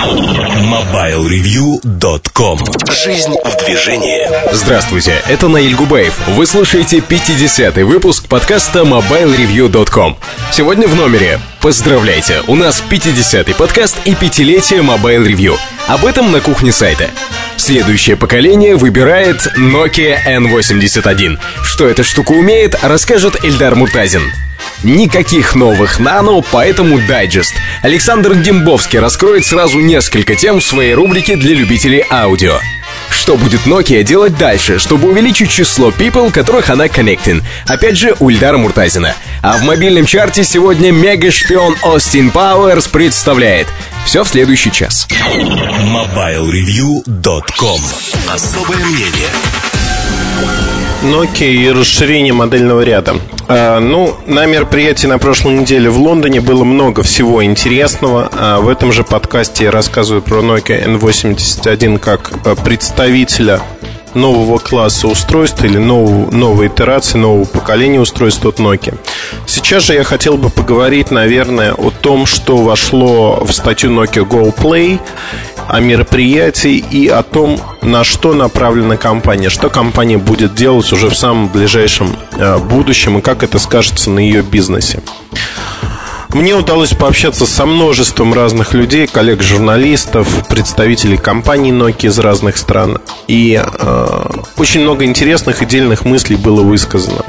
MobileReview.com Жизнь в движении Здравствуйте, это Наиль Губаев. Вы слушаете 50-й выпуск подкаста MobileReview.com. Сегодня в номере. Поздравляйте, у нас 50-й подкаст и пятилетие Mobile Review. Об этом на кухне сайта. Следующее поколение выбирает Nokia N81. Что эта штука умеет, расскажет Эльдар Муртазин. Никаких новых нано, поэтому дайджест. Александр Дембовский раскроет сразу несколько тем в своей рубрике для любителей аудио. Что будет Nokia делать дальше, чтобы увеличить число people, которых она connecting? Опять же, у Ильдара Муртазина. А в мобильном чарте сегодня мега-шпион Остин Пауэрс представляет. Все в следующий час. MobileReview.com Особое мнение Nokia и расширение модельного ряда. А, ну, на мероприятии на прошлой неделе в Лондоне было много всего интересного. А в этом же подкасте я рассказываю про Nokia N81 как а, представителя нового класса устройств или нового, новой итерации, нового поколения устройств от Nokia. Сейчас же я хотел бы поговорить, наверное, о том, что вошло в статью Nokia Go Play, о мероприятии и о том, на что направлена компания, что компания будет делать уже в самом ближайшем э, будущем и как это скажется на ее бизнесе. Мне удалось пообщаться со множеством разных людей, коллег-журналистов, представителей компаний Nokia из разных стран. И э, очень много интересных и дельных мыслей было высказано.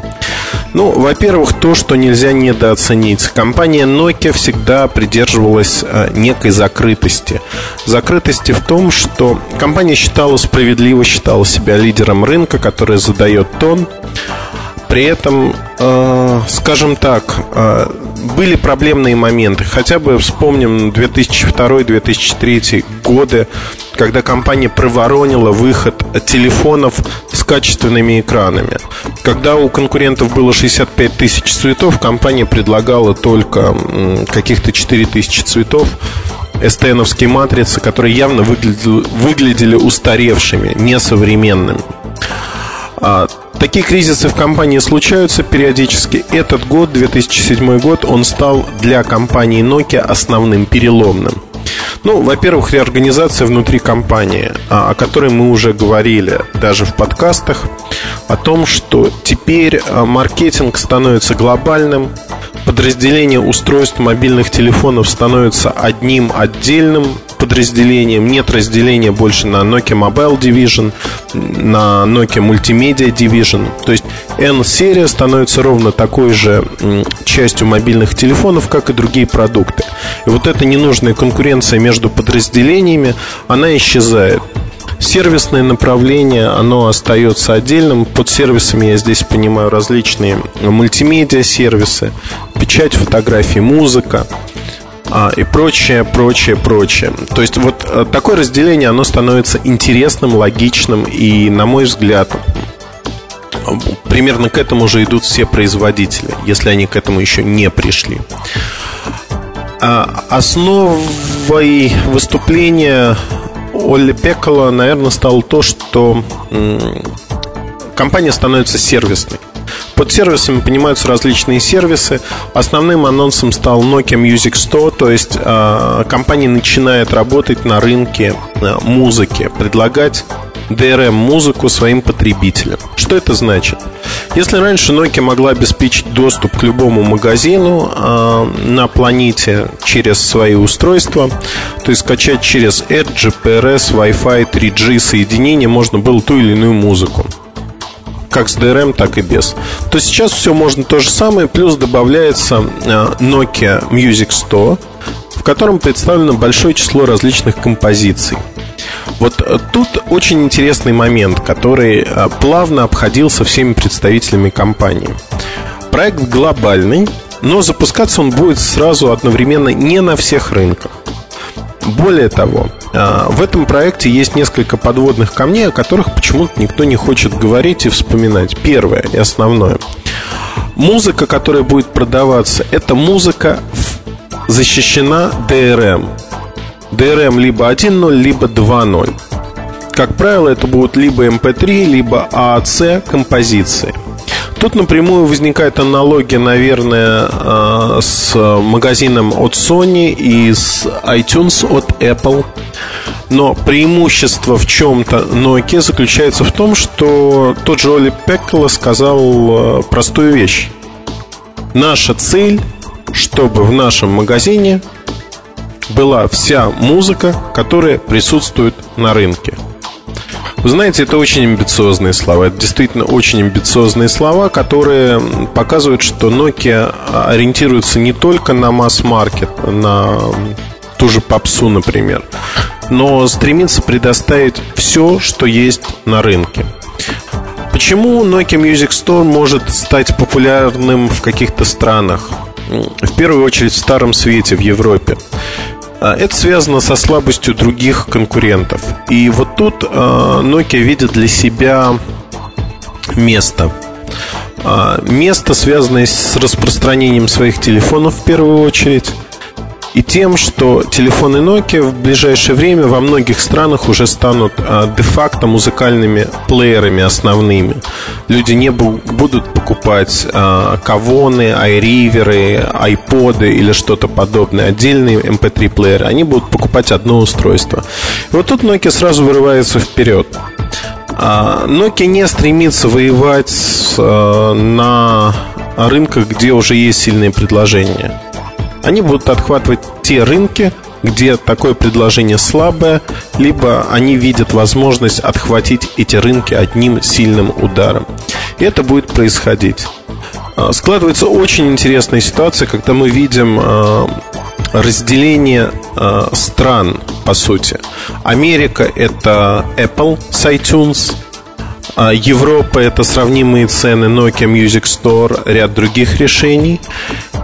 Ну, во-первых, то, что нельзя недооценить. Компания Nokia всегда придерживалась э, некой закрытости. Закрытости в том, что компания считала справедливо, считала себя лидером рынка, который задает тон. При этом, э, скажем так, э, были проблемные моменты. Хотя бы вспомним 2002-2003 годы, когда компания проворонила выход телефонов с качественными экранами. Когда у конкурентов было 65 тысяч цветов, компания предлагала только каких-то 4 тысячи цветов СТНовские матрицы, которые явно выглядели, выглядели устаревшими, несовременными. Такие кризисы в компании случаются периодически. Этот год, 2007 год, он стал для компании Nokia основным переломным. Ну, во-первых, реорганизация внутри компании, а, о которой мы уже говорили даже в подкастах, о том, что теперь а, маркетинг становится глобальным, подразделение устройств мобильных телефонов становится одним отдельным подразделением. Нет разделения больше на Nokia Mobile Division, на Nokia Multimedia Division. То есть N-серия становится ровно такой же частью мобильных телефонов, как и другие продукты. И вот эта ненужная конкуренция между подразделениями, она исчезает. Сервисное направление, оно остается отдельным. Под сервисами я здесь понимаю различные мультимедиа сервисы, печать фотографий, музыка и прочее, прочее, прочее. То есть вот э, такое разделение, оно становится интересным, логичным и, на мой взгляд, примерно к этому же идут все производители, если они к этому еще не пришли. А основой выступления Олли Пекола, наверное, стало то, что компания становится сервисной. Под сервисами понимаются различные сервисы. Основным анонсом стал Nokia Music Store, то есть э, компания начинает работать на рынке э, музыки, предлагать DRM-музыку своим потребителям. Что это значит? Если раньше Nokia могла обеспечить доступ к любому магазину э, на планете через свои устройства, то есть скачать через Edge, GPRS, Wi-Fi, 3G соединение можно было ту или иную музыку как с DRM, так и без. То сейчас все можно то же самое, плюс добавляется э, Nokia Music Store, в котором представлено большое число различных композиций. Вот э, тут очень интересный момент, который э, плавно обходился всеми представителями компании. Проект глобальный, но запускаться он будет сразу одновременно не на всех рынках. Более того, в этом проекте есть несколько подводных камней, о которых почему-то никто не хочет говорить и вспоминать. Первое и основное. Музыка, которая будет продаваться, это музыка защищена DRM. DRM либо 1.0, либо 2.0. Как правило, это будут либо MP3, либо AAC композиции. Тут напрямую возникает аналогия, наверное, э, с магазином от Sony и с iTunes от Apple. Но преимущество в чем-то Nokia заключается в том, что тот же Оли Пеккола сказал э, простую вещь. Наша цель, чтобы в нашем магазине была вся музыка, которая присутствует на рынке. Вы знаете, это очень амбициозные слова. Это действительно очень амбициозные слова, которые показывают, что Nokia ориентируется не только на масс-маркет, на ту же попсу, например, но стремится предоставить все, что есть на рынке. Почему Nokia Music Store может стать популярным в каких-то странах? В первую очередь в Старом Свете, в Европе. А, это связано со слабостью других конкурентов. И вот тут а, Nokia видит для себя место. А, место, связанное с распространением своих телефонов в первую очередь и тем, что телефоны Nokia в ближайшее время во многих странах уже станут а, де-факто музыкальными плеерами основными. Люди не будут покупать а, кавоны, айриверы, айподы или что-то подобное, отдельные MP3-плееры. Эм Они будут покупать одно устройство. И вот тут Nokia сразу вырывается вперед. А, Nokia не стремится воевать а, на рынках, где уже есть сильные предложения. Они будут отхватывать те рынки, где такое предложение слабое, либо они видят возможность отхватить эти рынки одним сильным ударом. И это будет происходить. А, складывается очень интересная ситуация, когда мы видим а, разделение а, стран, по сути. Америка – это Apple с iTunes, Европа – это сравнимые цены Nokia Music Store, ряд других решений.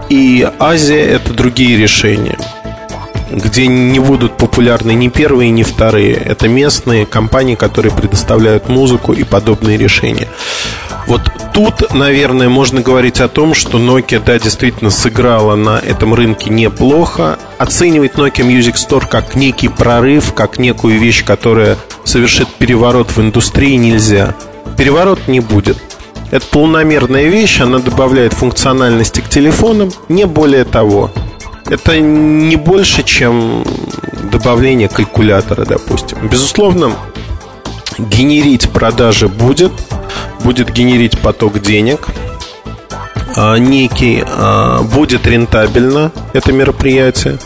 И Азия – это другие решения где не будут популярны ни первые, ни вторые. Это местные компании, которые предоставляют музыку и подобные решения. Вот тут, наверное, можно говорить о том, что Nokia, да, действительно сыграла на этом рынке неплохо. Оценивать Nokia Music Store как некий прорыв, как некую вещь, которая совершит переворот в индустрии, нельзя. Переворот не будет. Это полномерная вещь, она добавляет функциональности к телефонам, не более того. Это не больше, чем добавление калькулятора, допустим. Безусловно, генерить продажи будет, будет генерить поток денег, а, некий, а, будет рентабельно это мероприятие.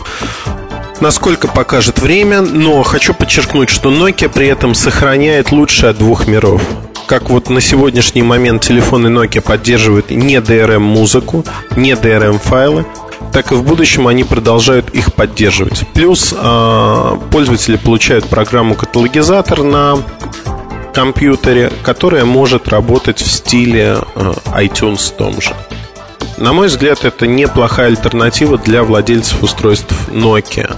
Насколько покажет время, но хочу подчеркнуть, что Nokia при этом сохраняет лучшее от двух миров как вот на сегодняшний момент телефоны Nokia поддерживают не DRM-музыку, не DRM-файлы, так и в будущем они продолжают их поддерживать. Плюс э, пользователи получают программу каталогизатор на компьютере, которая может работать в стиле э, iTunes том же. На мой взгляд, это неплохая альтернатива для владельцев устройств Nokia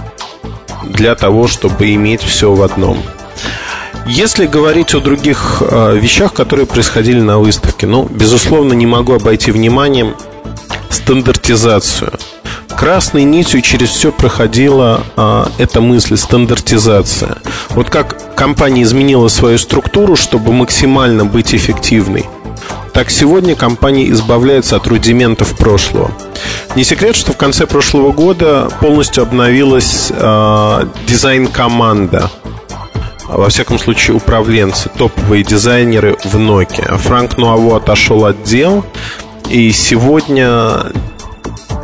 для того, чтобы иметь все в одном. Если говорить о других э, вещах, которые происходили на выставке, ну, безусловно, не могу обойти вниманием стандартизацию. Красной нитью через все проходила а, эта мысль стандартизация. Вот как компания изменила свою структуру, чтобы максимально быть эффективной, так сегодня компания избавляется от рудиментов прошлого. Не секрет, что в конце прошлого года полностью обновилась а, дизайн-команда во всяком случае, управленцы, топовые дизайнеры в Nokia. Франк Нуаво отошел от дел, и сегодня,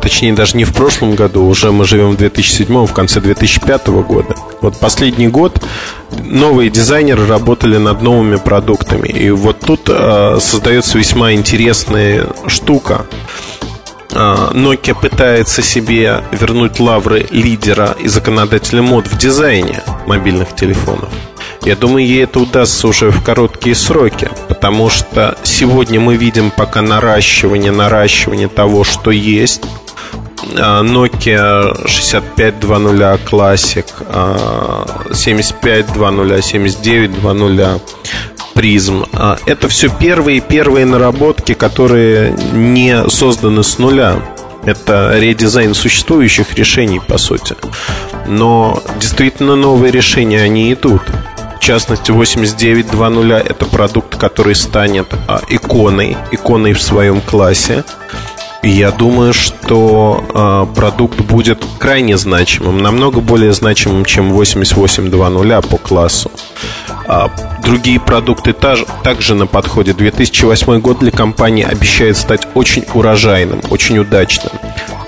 точнее даже не в прошлом году, уже мы живем в 2007, в конце 2005 года. Вот последний год новые дизайнеры работали над новыми продуктами. И вот тут э, создается весьма интересная штука. Э, Nokia пытается себе вернуть лавры лидера и законодателя мод в дизайне мобильных телефонов. Я думаю, ей это удастся уже в короткие сроки, потому что сегодня мы видим пока наращивание, наращивание того, что есть. А, Nokia 6520 Classic, 7520, 7920 Prism. Это все первые первые наработки, которые не созданы с нуля. Это редизайн существующих решений, по сути. Но действительно новые решения, они идут. Частности 8920 это продукт, который станет а, иконой, иконой в своем классе. Я думаю, что а, продукт будет крайне значимым, намного более значимым, чем 8820 по классу. А, другие продукты также на подходе. 2008 год для компании обещает стать очень урожайным, очень удачным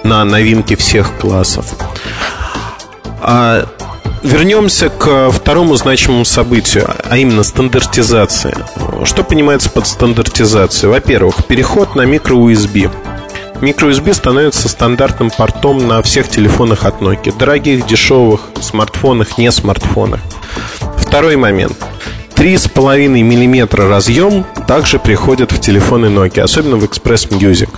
на новинки всех классов. Вернемся к второму значимому событию, а именно стандартизация. Что понимается под стандартизацией? Во-первых, переход на микро-USB. Микро-USB становится стандартным портом на всех телефонах от Nokia. Дорогих, дешевых, смартфонах, не смартфонах. Второй момент. 3,5 мм разъем также приходит в телефоны Nokia, особенно в Express Music.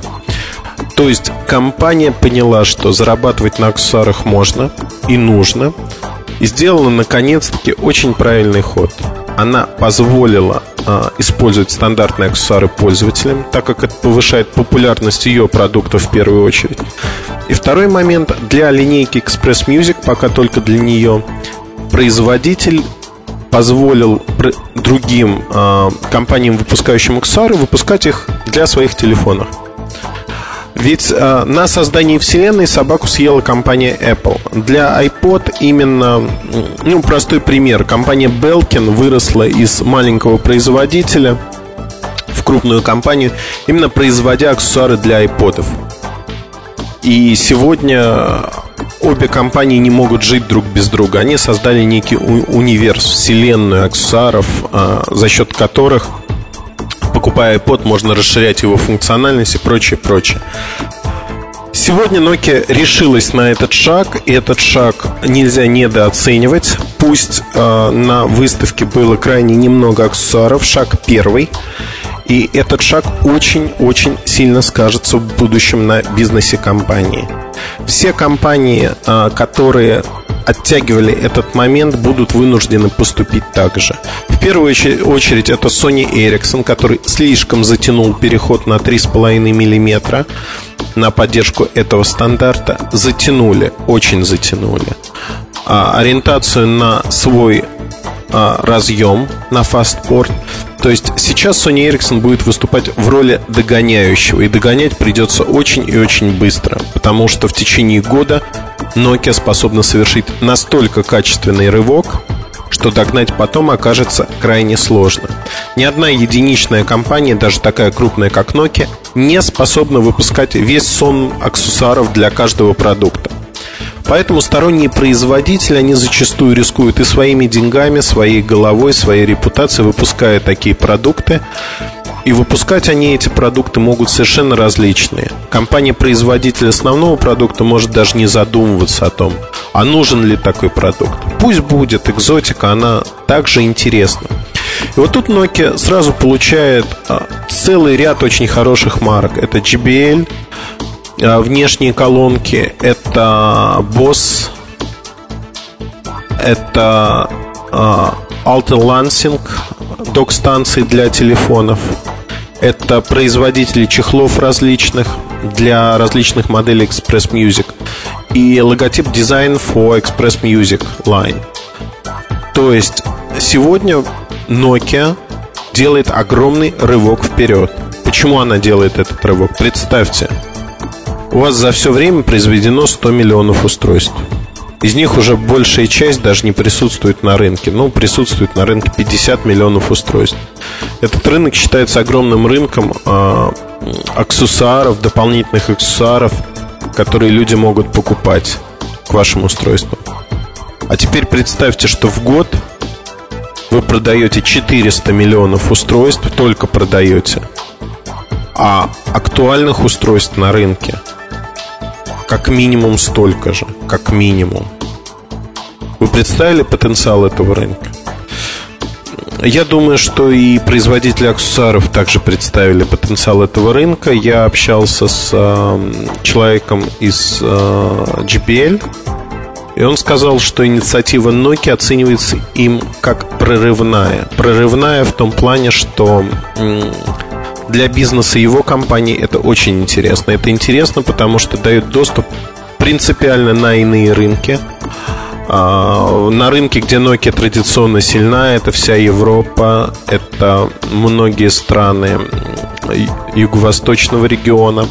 То есть компания поняла, что зарабатывать на аксессуарах можно и нужно, и сделала наконец-таки очень правильный ход. Она позволила э, использовать стандартные аксессуары пользователям, так как это повышает популярность ее продуктов в первую очередь. И второй момент для линейки Express Music, пока только для нее, производитель позволил другим э, компаниям, выпускающим аксессуары, выпускать их для своих телефонов. Ведь э, на создании Вселенной собаку съела компания Apple. Для iPod именно, ну, простой пример. Компания Belkin выросла из маленького производителя в крупную компанию, именно производя аксессуары для iPod. И сегодня обе компании не могут жить друг без друга. Они создали некий универс, вселенную аксессуаров, э, за счет которых покупая iPod, можно расширять его функциональность и прочее, прочее. Сегодня Nokia решилась на этот шаг, и этот шаг нельзя недооценивать. Пусть э, на выставке было крайне немного аксессуаров, шаг первый. И этот шаг очень-очень сильно скажется в будущем на бизнесе компании. Все компании, э, которые оттягивали этот момент, будут вынуждены поступить так же. В первую очередь это Sony Ericsson, который слишком затянул переход на 3,5 мм на поддержку этого стандарта. Затянули, очень затянули. А, ориентацию на свой а, разъем, на фастпорт. То есть сейчас Sony Ericsson будет выступать в роли догоняющего. И догонять придется очень и очень быстро. Потому что в течение года Nokia способна совершить настолько качественный рывок, что догнать потом окажется крайне сложно. Ни одна единичная компания, даже такая крупная, как Nokia, не способна выпускать весь сон аксессуаров для каждого продукта. Поэтому сторонние производители, они зачастую рискуют и своими деньгами, своей головой, своей репутацией, выпуская такие продукты, и выпускать они эти продукты могут совершенно различные. Компания-производитель основного продукта может даже не задумываться о том, а нужен ли такой продукт. Пусть будет, экзотика, она также интересна. И вот тут Nokia сразу получает а, целый ряд очень хороших марок. Это JBL, внешние колонки, это Boss, это а, Alta Lansing, док-станции для телефонов, это производители чехлов различных для различных моделей Express Music и логотип Design for Express Music Line. То есть сегодня Nokia делает огромный рывок вперед. Почему она делает этот рывок? Представьте, у вас за все время произведено 100 миллионов устройств. Из них уже большая часть даже не присутствует на рынке. Ну, присутствует на рынке 50 миллионов устройств. Этот рынок считается огромным рынком э, аксессуаров, дополнительных аксессуаров, которые люди могут покупать к вашим устройствам. А теперь представьте, что в год вы продаете 400 миллионов устройств, только продаете, а актуальных устройств на рынке – как минимум столько же, как минимум. Вы представили потенциал этого рынка? Я думаю, что и производители аксессуаров также представили потенциал этого рынка. Я общался с э, человеком из э, GPL, и он сказал, что инициатива Nokia оценивается им как прорывная. Прорывная в том плане, что для бизнеса его компании это очень интересно. Это интересно, потому что дает доступ принципиально на иные рынки. А, на рынке, где Nokia традиционно сильна, это вся Европа, это многие страны юго-восточного региона,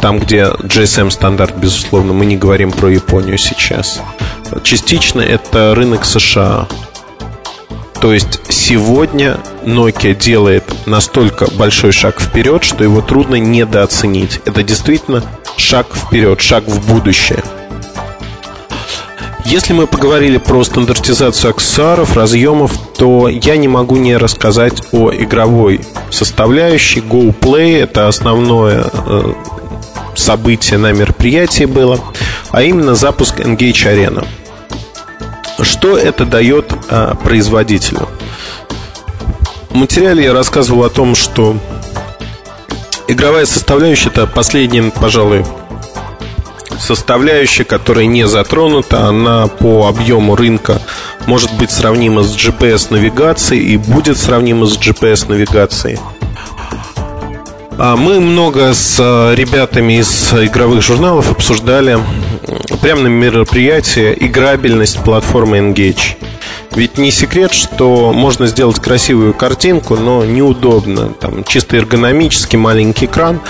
там, где GSM стандарт, безусловно, мы не говорим про Японию сейчас. Частично это рынок США. То есть сегодня Nokia делает настолько большой шаг вперед, что его трудно недооценить. Это действительно шаг вперед, шаг в будущее. Если мы поговорили про стандартизацию аксессуаров, разъемов, то я не могу не рассказать о игровой составляющей. GoPlay – это основное э, событие на мероприятии было, а именно запуск Engage Arena. Что это дает э, производителю? В материале я рассказывал о том, что игровая составляющая это последний, пожалуй, составляющая, которая не затронута, она по объему рынка может быть сравнима с GPS-навигацией и будет сравнима с GPS-навигацией. А мы много с э, ребятами из игровых журналов обсуждали прямо на мероприятии играбельность платформы Engage. Ведь не секрет, что можно сделать красивую картинку, но неудобно. Там чисто эргономический маленький экран,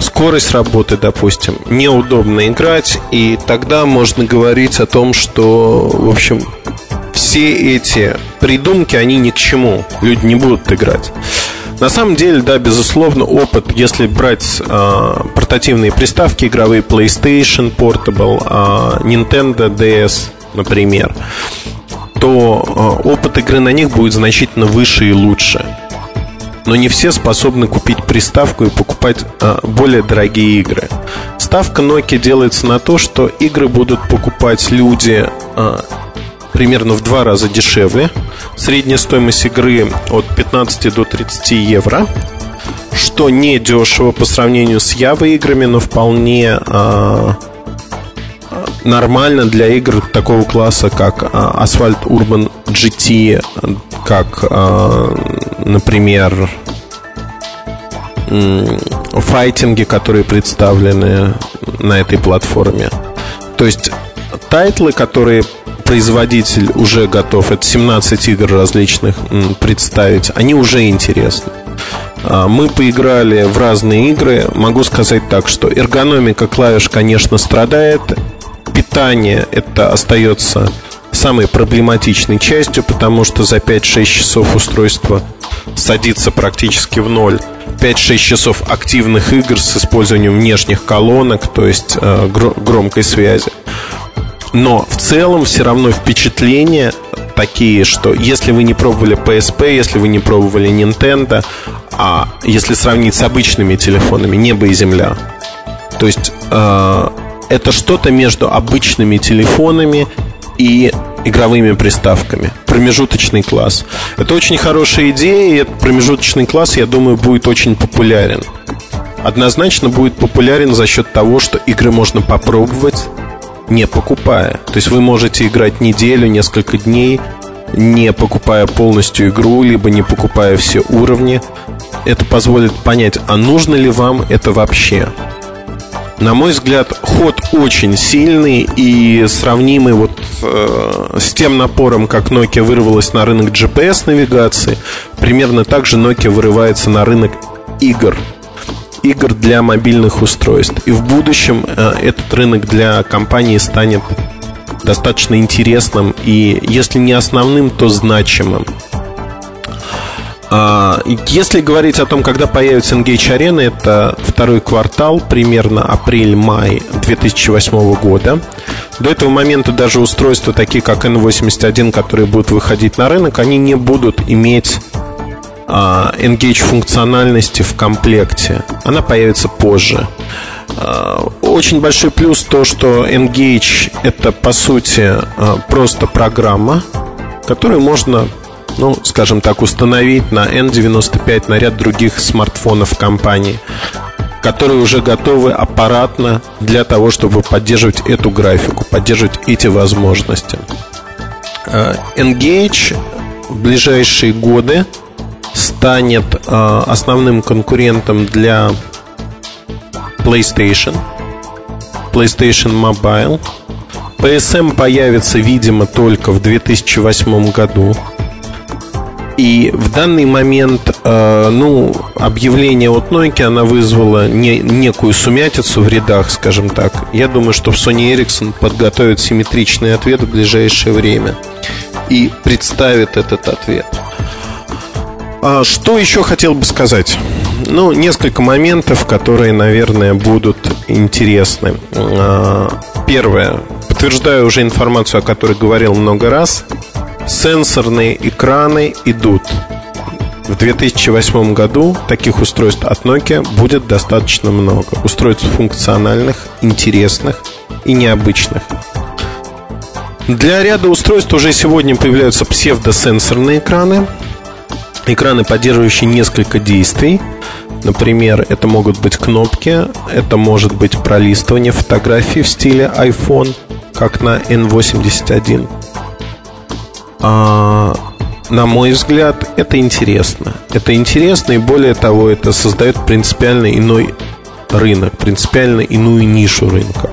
скорость работы, допустим, неудобно играть, и тогда можно говорить о том, что, в общем, все эти придумки, они ни к чему. Люди не будут играть. На самом деле, да, безусловно, опыт, если брать э, портативные приставки игровые PlayStation Portable, э, Nintendo DS, например, то э, опыт игры на них будет значительно выше и лучше. Но не все способны купить приставку и покупать э, более дорогие игры. Ставка Nokia делается на то, что игры будут покупать люди э, примерно в два раза дешевле. Средняя стоимость игры от 15 до 30 евро что не дешево по сравнению с Java играми, но вполне э, нормально для игр такого класса, как а, Asphalt Urban GT, как, а, например, файтинги, которые представлены на этой платформе. То есть тайтлы, которые производитель уже готов, это 17 игр различных представить, они уже интересны. А, мы поиграли в разные игры. Могу сказать так, что эргономика клавиш, конечно, страдает питание это остается самой проблематичной частью, потому что за 5-6 часов устройство садится практически в ноль. 5-6 часов активных игр с использованием внешних колонок, то есть э, громкой связи. Но в целом все равно впечатления такие, что если вы не пробовали PSP, если вы не пробовали Nintendo, а если сравнить с обычными телефонами, небо и земля. То есть э, это что-то между обычными телефонами и игровыми приставками. Промежуточный класс. Это очень хорошая идея, и этот промежуточный класс, я думаю, будет очень популярен. Однозначно будет популярен за счет того, что игры можно попробовать, не покупая. То есть вы можете играть неделю, несколько дней, не покупая полностью игру, либо не покупая все уровни. Это позволит понять, а нужно ли вам это вообще. На мой взгляд, ход очень сильный и сравнимый вот э, с тем напором, как Nokia вырвалась на рынок GPS-навигации, примерно так же Nokia вырывается на рынок игр игр для мобильных устройств. И в будущем э, этот рынок для компании станет достаточно интересным и, если не основным, то значимым. А, если говорить о том, когда появится Engage Arena, это второй квартал, примерно апрель-май 2008 года. До этого момента даже устройства, такие как N81, которые будут выходить на рынок, они не будут иметь Engage функциональности в комплекте. Она появится позже. А, очень большой плюс то, что Engage это по сути просто программа, которую можно ну, скажем так, установить на N95 на ряд других смартфонов компании, которые уже готовы аппаратно для того, чтобы поддерживать эту графику, поддерживать эти возможности. Engage в ближайшие годы станет э, основным конкурентом для PlayStation, PlayStation Mobile, PSM появится, видимо, только в 2008 году. И в данный момент, э, ну, объявление от Nokia, она вызвала не, некую сумятицу в рядах, скажем так. Я думаю, что Sony Ericsson подготовит симметричный ответ в ближайшее время и представит этот ответ. А что еще хотел бы сказать? Ну, несколько моментов, которые, наверное, будут интересны. А, первое. Подтверждаю уже информацию, о которой говорил много раз сенсорные экраны идут. В 2008 году таких устройств от Nokia будет достаточно много. Устройств функциональных, интересных и необычных. Для ряда устройств уже сегодня появляются псевдосенсорные экраны. Экраны, поддерживающие несколько действий. Например, это могут быть кнопки, это может быть пролистывание фотографий в стиле iPhone, как на N81 а, на мой взгляд, это интересно. Это интересно, и более того, это создает принципиально иной рынок, принципиально иную нишу рынка.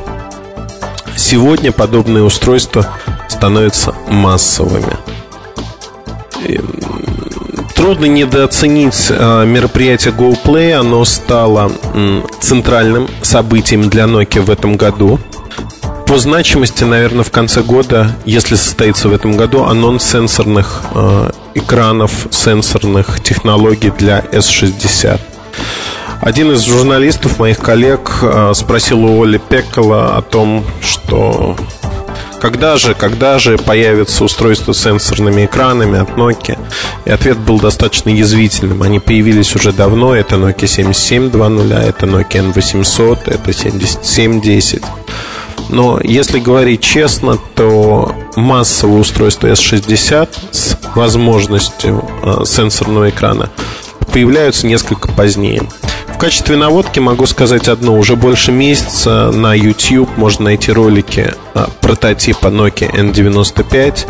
Сегодня подобные устройства становятся массовыми. Трудно недооценить а, мероприятие GoPlay. Оно стало центральным событием для Nokia в этом году. По значимости, наверное, в конце года, если состоится в этом году, анонс сенсорных э, экранов, сенсорных технологий для S60. Один из журналистов, моих коллег, э, спросил у Оли Пеккола о том, что когда же, когда же появится устройство с сенсорными экранами от Nokia? И ответ был достаточно язвительным. Они появились уже давно. Это Nokia 7720, это Nokia N800, это 7710. Но если говорить честно, то массовое устройство S60 с возможностью э, сенсорного экрана появляются несколько позднее. В качестве наводки могу сказать одно. Уже больше месяца на YouTube можно найти ролики э, прототипа Nokia N95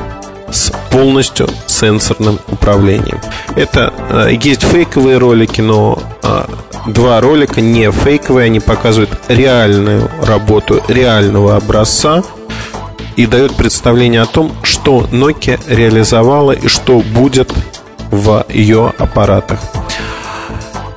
с полностью сенсорным управлением. Это э, есть фейковые ролики, но э, два ролика не фейковые, они показывают реальную работу реального образца и дают представление о том, что Nokia реализовала и что будет в ее аппаратах.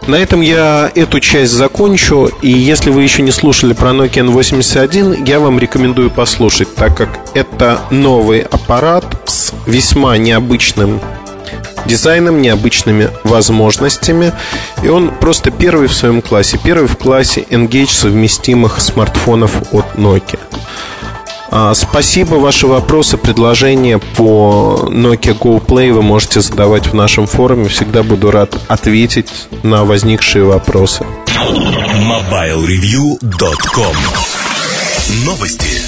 На этом я эту часть закончу. И если вы еще не слушали про Nokia N81, я вам рекомендую послушать, так как это новый аппарат с весьма необычным дизайном, необычными возможностями. И он просто первый в своем классе. Первый в классе Engage совместимых смартфонов от Nokia. А, спасибо. Ваши вопросы, предложения по Nokia Go Play вы можете задавать в нашем форуме. Всегда буду рад ответить на возникшие вопросы. MobileReview.com Новости.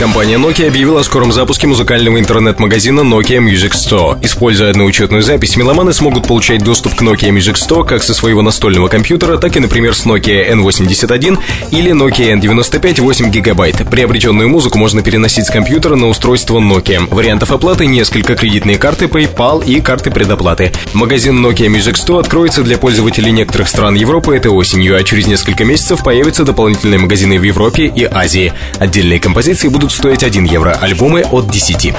Компания Nokia объявила о скором запуске музыкального интернет-магазина Nokia Music Store. Используя одноучетную запись, меломаны смогут получать доступ к Nokia Music Store как со своего настольного компьютера, так и, например, с Nokia N81 или Nokia N95 8 гигабайт. Приобретенную музыку можно переносить с компьютера на устройство Nokia. Вариантов оплаты несколько кредитные карты PayPal и карты предоплаты. Магазин Nokia Music Store откроется для пользователей некоторых стран Европы этой осенью, а через несколько месяцев появятся дополнительные магазины в Европе и Азии. Отдельные композиции будут будут стоить 1 евро, альбомы от 10.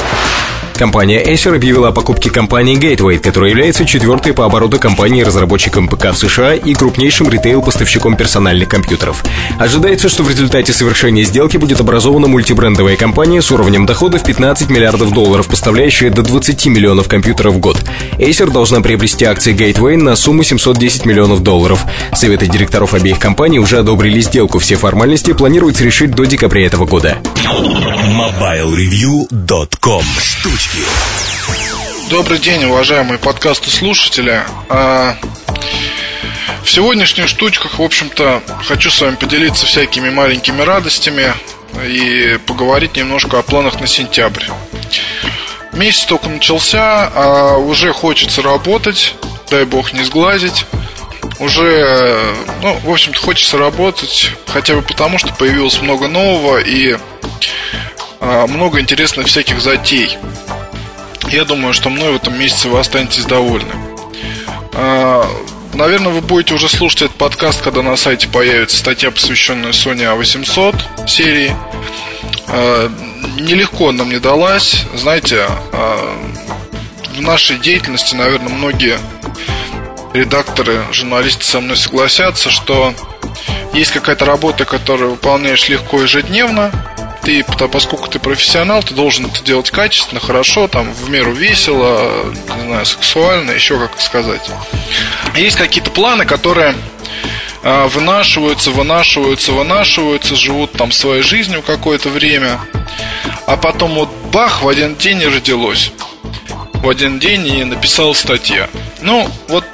Компания Acer объявила о покупке компании Gateway, которая является четвертой по обороту компанией-разработчиком ПК в США и крупнейшим ритейл-поставщиком персональных компьютеров. Ожидается, что в результате совершения сделки будет образована мультибрендовая компания с уровнем доходов 15 миллиардов долларов, поставляющая до 20 миллионов компьютеров в год. Acer должна приобрести акции Gateway на сумму 710 миллионов долларов. Советы директоров обеих компаний уже одобрили сделку. Все формальности планируется решить до декабря этого года. MobileReview.com Новости. Добрый день, уважаемые подкасты слушатели. А, в сегодняшних штучках, в общем-то, хочу с вами поделиться всякими маленькими радостями и поговорить немножко о планах на сентябрь. Месяц только начался, а уже хочется работать, дай бог не сглазить. Уже, ну, в общем-то, хочется работать, хотя бы потому, что появилось много нового и а, много интересных всяких затей. Я думаю, что мной в этом месяце вы останетесь довольны. А, наверное, вы будете уже слушать этот подкаст, когда на сайте появится статья, посвященная Sony A800 серии. э, нелегко нам не далась. Знаете, в нашей деятельности, наверное, многие редакторы, журналисты со мной согласятся, что есть какая-то работа, которую выполняешь легко ежедневно, ты, поскольку ты профессионал, ты должен это делать качественно, хорошо, там, в меру весело, не знаю, сексуально, еще как сказать. Есть какие-то планы, которые а, вынашиваются, вынашиваются, вынашиваются, живут там своей жизнью какое-то время, а потом вот бах, в один день и родилось. В один день и написал статья. Ну, вот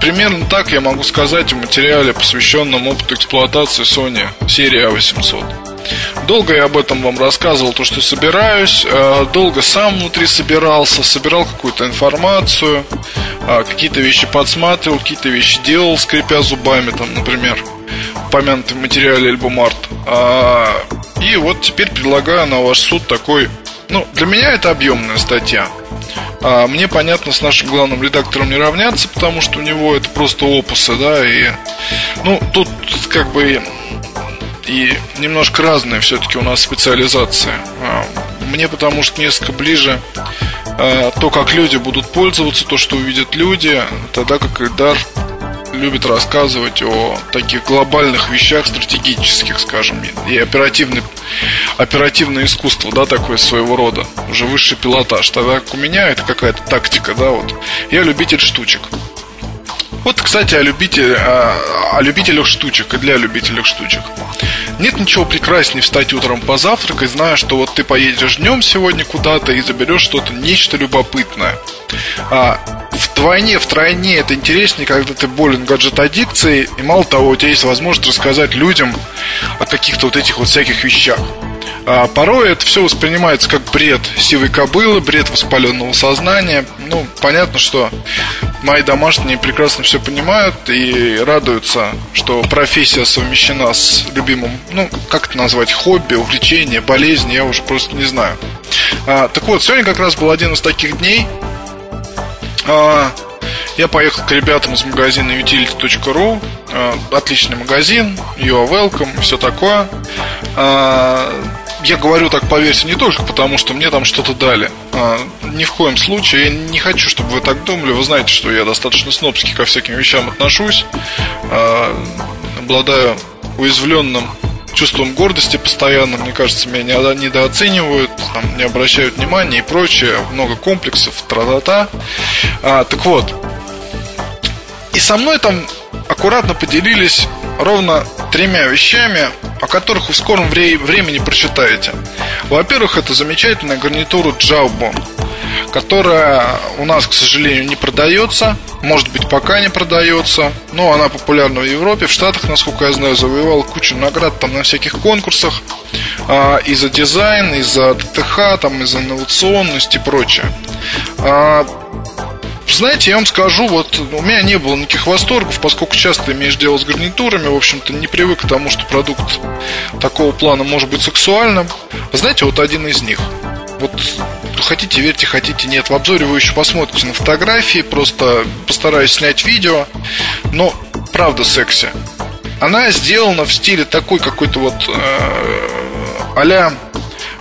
примерно так я могу сказать в материале, посвященном опыту эксплуатации Sony серии A800. Долго я об этом вам рассказывал, то, что собираюсь. Э, долго сам внутри собирался, собирал какую-то информацию, э, какие-то вещи подсматривал, какие-то вещи делал, скрипя зубами, там, например, упомянутый в материале альбом арт. А, и вот теперь предлагаю на ваш суд такой... Ну, для меня это объемная статья. А мне понятно, с нашим главным редактором не равняться, потому что у него это просто опусы, да, и ну, тут как бы и немножко разная все-таки у нас специализация. А, мне потому что несколько ближе а, то, как люди будут пользоваться, то, что увидят люди, тогда как Эльдар любит рассказывать о таких глобальных вещах, стратегических, скажем, и оперативный, оперативное искусство, да, такое своего рода, уже высший пилотаж. Тогда как у меня это какая-то тактика, да, вот. Я любитель штучек. Вот, кстати, о, любитель, о, о любителях штучек и для любителей штучек. Нет ничего прекраснее встать утром позавтракать, зная, что вот ты поедешь днем сегодня куда-то и заберешь что-то, нечто любопытное. А, вдвойне, втройне это интереснее, когда ты болен гаджет-аддикцией, и мало того, у тебя есть возможность рассказать людям о каких-то вот этих вот всяких вещах. А порой это все воспринимается как бред сивой кобылы, бред воспаленного сознания. Ну, понятно, что мои домашние прекрасно все понимают и радуются, что профессия совмещена с любимым, ну, как это назвать, хобби, увлечение, болезнь, я уже просто не знаю. А, так вот, сегодня как раз был один из таких дней. А, я поехал к ребятам из магазина utility.ru а, Отличный магазин, you are welcome, все такое а, я говорю так по версии не только потому, что мне там что-то дали. А, ни в коем случае. Я не хочу, чтобы вы так думали. Вы знаете, что я достаточно снобски ко всяким вещам отношусь. А, обладаю уязвленным чувством гордости постоянно, мне кажется, меня недооценивают, там, не обращают внимания и прочее, много комплексов, тра-та-та. А, так вот, и со мной там аккуратно поделились ровно тремя вещами, о которых в скором времени прочитаете. Во-первых, это замечательная гарнитура Jawbone, которая у нас, к сожалению, не продается. Может быть, пока не продается. Но она популярна в Европе, в Штатах, насколько я знаю, завоевала кучу наград там на всяких конкурсах. А, и за дизайн, и за ДТХ, там, и за инновационность и прочее. А, знаете, я вам скажу, вот у меня не было никаких восторгов, поскольку часто имеешь дело с гарнитурами, в общем-то, не привык к тому, что продукт такого плана может быть сексуальным. Знаете, вот один из них. Вот хотите верьте, хотите нет. В обзоре вы еще посмотрите на фотографии, просто постараюсь снять видео. Но правда секси. Она сделана в стиле такой какой-то вот э, а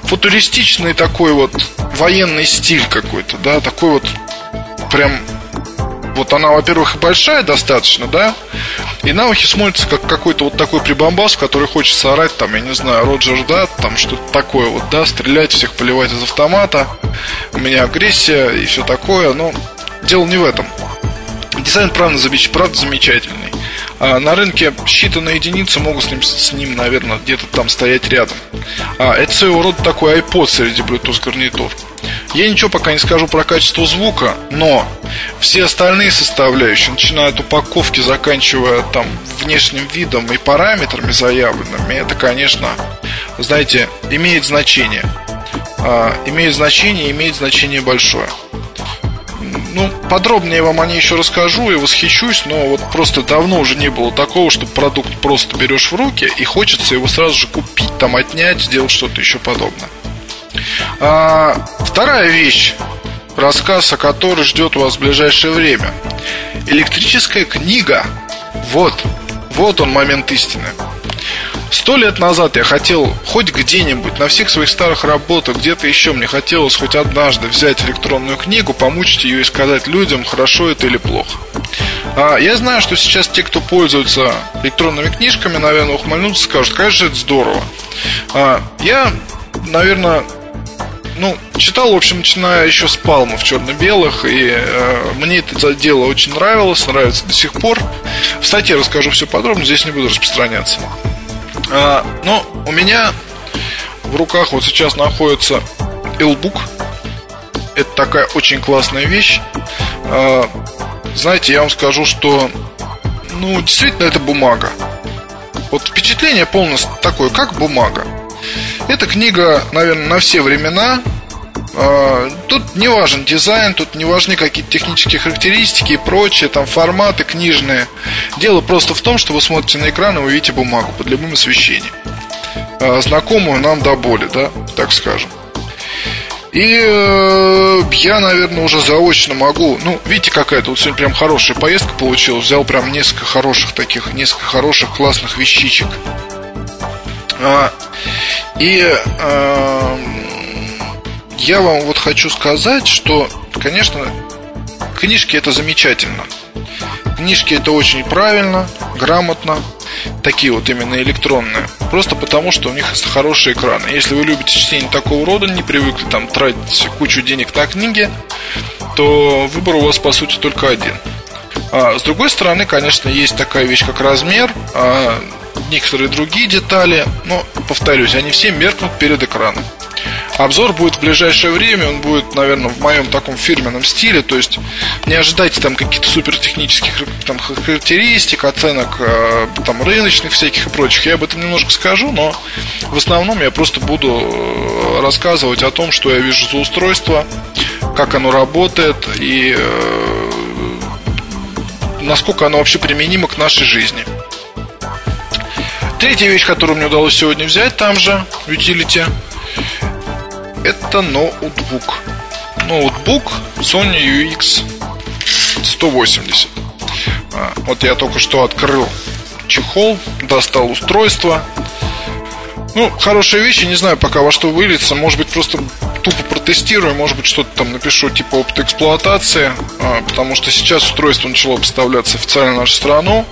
футуристичный такой вот военный стиль какой-то, да, такой вот прям вот она, во-первых, и большая достаточно, да, и на ухе смотрится как какой-то вот такой прибамбас, в который хочется орать, там, я не знаю, Роджер Дат, там что-то такое вот, да, стрелять, всех поливать из автомата, у меня агрессия и все такое, но дело не в этом. Дизайн, правда, замеч... правда замечательный. А на рынке считанные единицы могут с ним, с ним наверное, где-то там стоять рядом. А, это своего рода такой iPod среди Bluetooth гарнитур. Я ничего пока не скажу про качество звука, но все остальные составляющие, начиная от упаковки, заканчивая там внешним видом и параметрами заявленными, это, конечно, знаете, имеет значение. А, имеет значение, имеет значение большое. Ну, подробнее вам о ней еще расскажу и восхищусь, но вот просто давно уже не было такого, что продукт просто берешь в руки и хочется его сразу же купить, там отнять, сделать что-то еще подобное. А, вторая вещь, рассказ о которой ждет вас в ближайшее время. Электрическая книга. Вот, вот он момент истины. Сто лет назад я хотел хоть где-нибудь, на всех своих старых работах, где-то еще мне хотелось хоть однажды взять электронную книгу, помучить ее и сказать людям, хорошо это или плохо. А, я знаю, что сейчас те, кто пользуются электронными книжками, наверное, ухмыльнутся, скажут, конечно, это здорово. А, я, наверное, ну, читал, в общем, начиная еще с палмов черно-белых, и э, мне это дело очень нравилось, нравится до сих пор. В статье расскажу все подробно, здесь не буду распространяться. А, но у меня в руках вот сейчас находится Elbook. Это такая очень классная вещь. А, знаете, я вам скажу, что ну, действительно, это бумага. Вот впечатление полностью такое, как бумага. Эта книга, наверное, на все времена. А, тут не важен дизайн, тут не важны какие-то технические характеристики и прочее, там форматы книжные. Дело просто в том, что вы смотрите на экран и вы видите бумагу под любым освещением. А, знакомую нам до боли, да, так скажем. И э, я, наверное, уже заочно могу. Ну, видите, какая-то вот сегодня прям хорошая поездка получилась. Взял прям несколько хороших таких, несколько хороших классных вещичек. И э, я вам вот хочу сказать, что, конечно, книжки это замечательно. Книжки это очень правильно, грамотно. Такие вот именно электронные. Просто потому, что у них хорошие экраны. Если вы любите чтение такого рода, не привыкли там тратить кучу денег на книги, то выбор у вас по сути только один. А, с другой стороны, конечно, есть такая вещь, как размер. А, некоторые другие детали, но, повторюсь, они все меркнут перед экраном. Обзор будет в ближайшее время, он будет, наверное, в моем таком фирменном стиле, то есть не ожидайте там каких-то супер технических там, характеристик, оценок э, там рыночных всяких и прочих. Я об этом немножко скажу, но в основном я просто буду э, рассказывать о том, что я вижу за устройство, как оно работает и э, насколько оно вообще применимо к нашей жизни. Третья вещь, которую мне удалось сегодня взять там же, в Utility, это ноутбук. Ноутбук Sony UX 180. А, вот я только что открыл чехол, достал устройство. Ну, хорошие вещи, не знаю пока во что выльется. Может быть, просто тупо протестирую, может быть, что-то там напишу типа опыт эксплуатации, а, потому что сейчас устройство начало поставляться официально в нашу страну.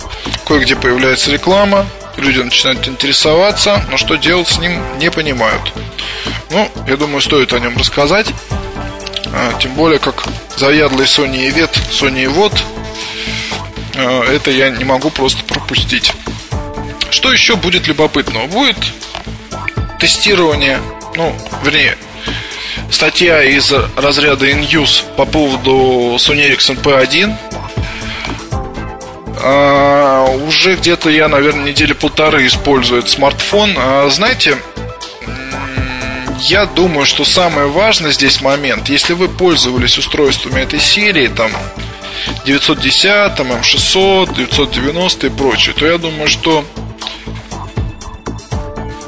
Кое-где появляется реклама люди начинают интересоваться, но что делать с ним не понимают. Ну, я думаю, стоит о нем рассказать. А, тем более, как заядлый Sony Evет, Sony Evot, а, это я не могу просто пропустить. Что еще будет любопытного? Будет тестирование, ну, вернее, статья из разряда InUse по поводу Sony Ericsson P1 а, уже где-то я, наверное, недели полторы использую этот смартфон. А, знаете, я думаю, что самое важное здесь момент, если вы пользовались устройствами этой серии, там 910, M600, 990 и прочее, то я думаю, что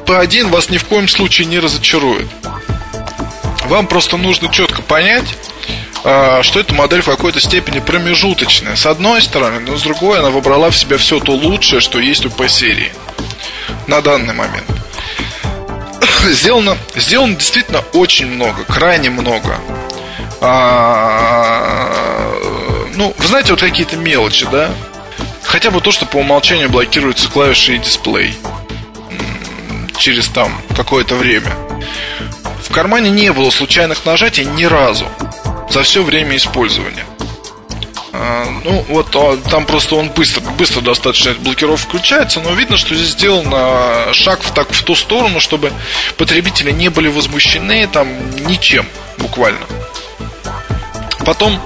P1 вас ни в коем случае не разочарует. Вам просто нужно четко понять, что эта модель в какой-то степени промежуточная. С одной стороны, но с другой она выбрала в себя все то лучшее, что есть у P-серии на данный момент. Сделано, сделано действительно очень много, крайне много. А, ну, вы знаете, вот какие-то мелочи, да? Хотя бы то, что по умолчанию блокируются клавиши и дисплей через там какое-то время. В кармане не было случайных нажатий ни разу за все время использования. А, ну, вот а, там просто он быстро, быстро достаточно блокировка включается, но видно, что здесь сделан шаг в, так, в ту сторону, чтобы потребители не были возмущены там ничем, буквально. Потом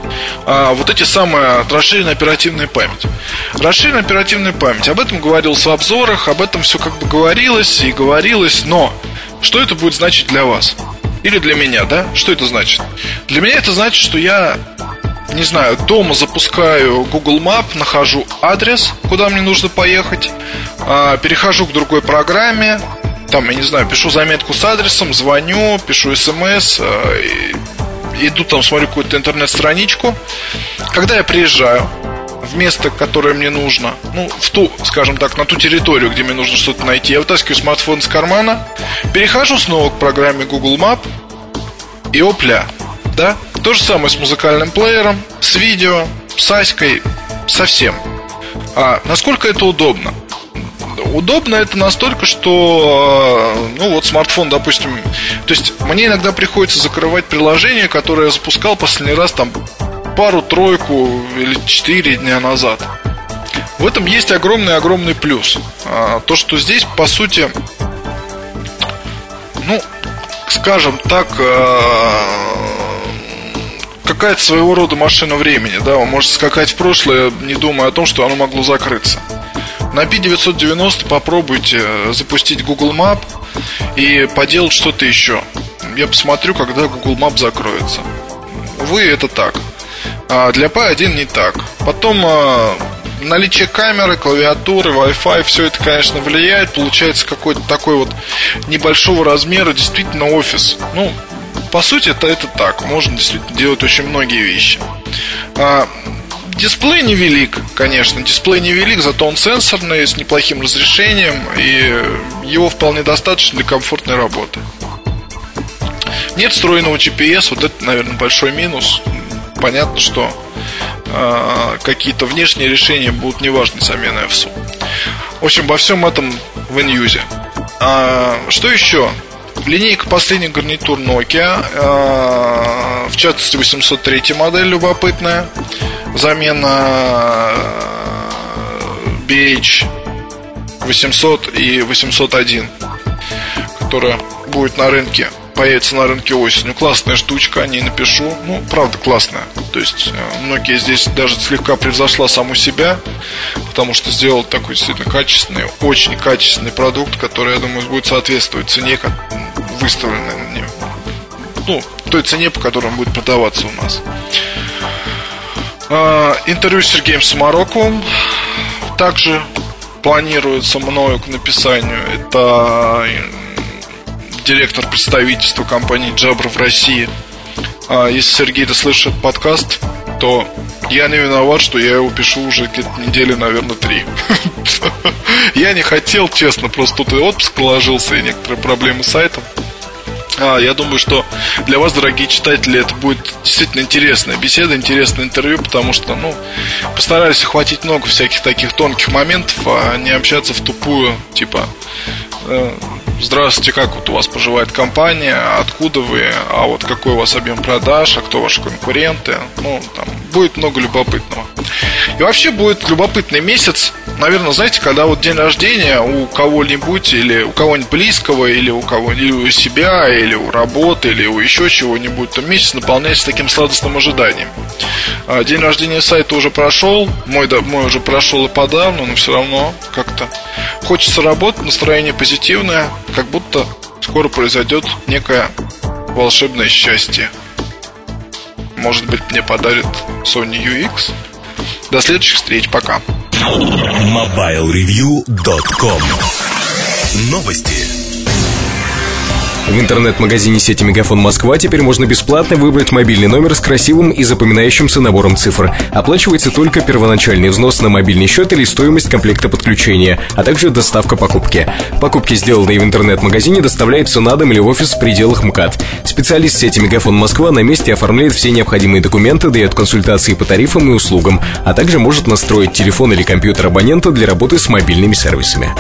а, вот эти самые расширенная оперативная память. Расширенная оперативная память. Об этом говорилось в обзорах, об этом все как бы говорилось и говорилось, но что это будет значить для вас? Или для меня, да? Что это значит? Для меня это значит, что я не знаю, дома запускаю Google Map, нахожу адрес, куда мне нужно поехать, а, перехожу к другой программе, там, я не знаю, пишу заметку с адресом, звоню, пишу смс, а, иду там, смотрю какую-то интернет-страничку. Когда я приезжаю, в место, которое мне нужно, ну, в ту, скажем так, на ту территорию, где мне нужно что-то найти. Я вытаскиваю смартфон из кармана, перехожу снова к программе Google Map и опля, да? То же самое с музыкальным плеером, с видео, с аськой, со всем. А насколько это удобно? Удобно это настолько, что, э, ну вот смартфон, допустим, то есть мне иногда приходится закрывать приложение, которое я запускал последний раз там пару-тройку или четыре дня назад. В этом есть огромный-огромный плюс. А, то, что здесь, по сути, ну, скажем так, э, какая-то своего рода машина времени, да, вы можете скакать в прошлое, не думая о том, что оно могло закрыться. На P990 попробуйте э, запустить Google Map и поделать что-то еще. Я посмотрю, когда Google Map закроется. Увы, это так. А для P1 не так. Потом а, наличие камеры, клавиатуры, Wi-Fi, все это, конечно, влияет. Получается какой-то такой вот небольшого размера, действительно офис. Ну, по сути, это, это так. Можно действительно делать очень многие вещи. А, Дисплей невелик, конечно, дисплей невелик, зато он сенсорный, с неплохим разрешением, и его вполне достаточно для комфортной работы. Нет встроенного GPS, вот это, наверное, большой минус. Понятно, что э, какие-то внешние решения будут неважны замены FSU. В общем, во всем этом в инюзе. А, что еще? Линейка последних гарнитур Nokia, э, в частности 803 модель любопытная замена BH 800 и 801, которая будет на рынке появится на рынке осенью. Классная штучка, о ней напишу. Ну, правда, классная. То есть, э, многие здесь даже слегка превзошла саму себя, потому что сделал такой действительно качественный, очень качественный продукт, который, я думаю, будет соответствовать цене, выставленной на нее. Ну, той цене, по которой он будет продаваться у нас. А, интервью с Сергеем Самароковым также планируется мною к написанию. Это директор представительства компании Jabra в России. А если Сергей дослышит подкаст, то я не виноват, что я его пишу уже где-то недели, наверное, три. Я не хотел, честно, просто тут и отпуск положился, и некоторые проблемы с сайтом. А, я думаю, что для вас, дорогие читатели, это будет действительно интересная беседа, интересное интервью, потому что, ну, постарались охватить много всяких таких тонких моментов, а не общаться в тупую, типа, здравствуйте, как вот у вас поживает компания, откуда вы, а вот какой у вас объем продаж, а кто ваши конкуренты. Ну, там будет много любопытного. И вообще будет любопытный месяц, наверное, знаете, когда вот день рождения у кого-нибудь, или у кого-нибудь близкого, или у кого или у себя, или у работы, или у еще чего-нибудь, то месяц наполняется таким сладостным ожиданием. А, день рождения сайта уже прошел, мой, мой уже прошел и подавно, но все равно как-то хочется работать, настроение позитивное, как будто скоро произойдет некое волшебное счастье. Может быть, мне подарит Sony UX. До следующих встреч, пока. MobileReview.com Новости. В интернет-магазине сети Мегафон Москва теперь можно бесплатно выбрать мобильный номер с красивым и запоминающимся набором цифр. Оплачивается только первоначальный взнос на мобильный счет или стоимость комплекта подключения, а также доставка покупки. Покупки, сделанные в интернет-магазине, доставляются на дом или в офис в пределах МКАД. Специалист сети Мегафон Москва на месте оформляет все необходимые документы, дает консультации по тарифам и услугам, а также может настроить телефон или компьютер абонента для работы с мобильными сервисами.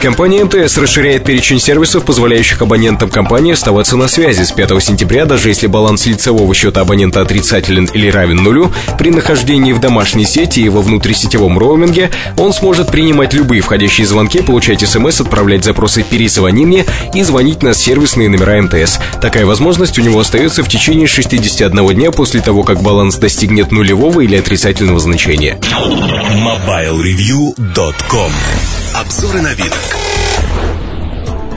Компания МТС расширяет перечень сервисов, позволяющих абонентам компании оставаться на связи с 5 сентября, даже если баланс лицевого счета абонента отрицателен или равен нулю, при нахождении в домашней сети и во внутрисетевом роуминге он сможет принимать любые входящие звонки, получать смс, отправлять запросы «перезвони мне» и звонить на сервисные номера МТС. Такая возможность у него остается в течение 61 дня после того, как баланс достигнет нулевого или отрицательного значения. MobileReview.com Обзоры вид.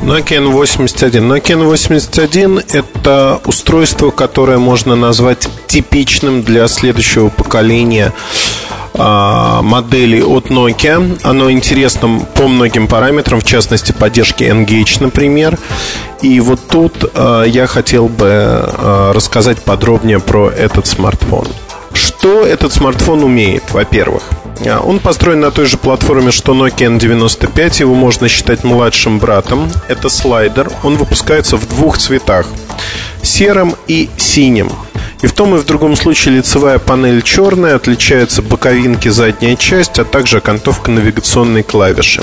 Nokia N81. Nokia N81 – это устройство, которое можно назвать типичным для следующего поколения а, моделей от Nokia. Оно интересно по многим параметрам, в частности, поддержки Engage, например. И вот тут а, я хотел бы а, рассказать подробнее про этот смартфон Что этот смартфон умеет, во-первых? Он построен на той же платформе, что Nokia N95. Его можно считать младшим братом. Это слайдер. Он выпускается в двух цветах. Серым и синим. И в том и в другом случае лицевая панель черная, отличаются боковинки задняя часть, а также окантовка навигационной клавиши.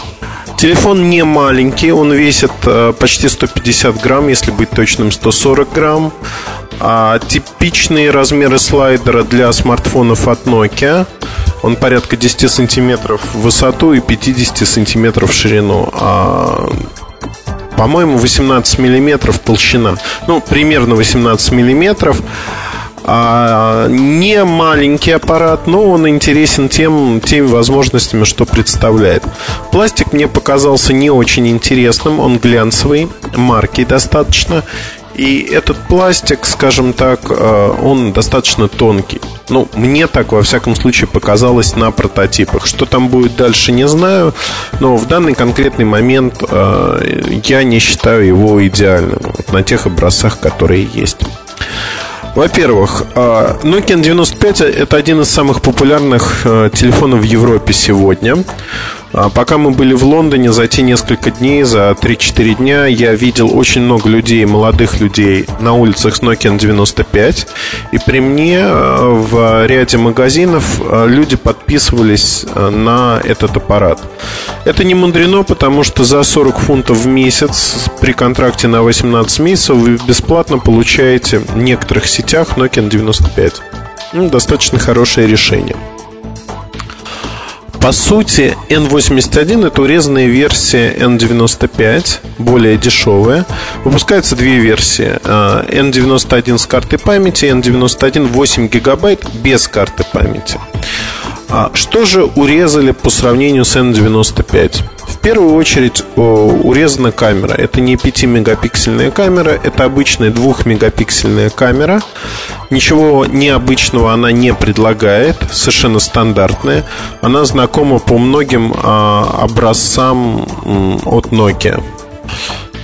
Телефон не маленький, он весит э, почти 150 грамм, если быть точным, 140 грамм. А типичные размеры слайдера для смартфонов от Nokia. Он порядка 10 сантиметров в высоту и 50 сантиметров в ширину. А по-моему, 18 миллиметров толщина. Ну, примерно 18 миллиметров. А, не маленький аппарат, но он интересен тем, теми возможностями, что представляет. Пластик мне показался не очень интересным, он глянцевый, марки достаточно. И этот пластик, скажем так, э, он достаточно тонкий. Ну, мне так, во всяком случае, показалось на прототипах. Что там будет дальше, не знаю. Но в данный конкретный момент э, я не считаю его идеальным на тех образцах, которые есть. Во-первых, а, Nokia 95 это один из самых популярных э, телефонов в Европе сегодня. А пока мы были в Лондоне, за те несколько дней, за 3-4 дня, я видел очень много людей, молодых людей на улицах с Nokia 95. И при мне э, в ряде магазинов э, люди подписывались э, на этот аппарат. Это не мудрено, потому что за 40 фунтов в месяц при контракте на 18 месяцев вы бесплатно получаете в некоторых сетях Nokia 95. Ну, достаточно хорошее решение. По сути, N81 это урезанная версия N95, более дешевая. Выпускаются две версии. N91 с картой памяти, N91 8 гигабайт без карты памяти. А что же урезали по сравнению с N95? Первую очередь урезана камера. Это не 5-мегапиксельная камера, это обычная 2-мегапиксельная камера. Ничего необычного она не предлагает, совершенно стандартная. Она знакома по многим а, образцам от Nokia.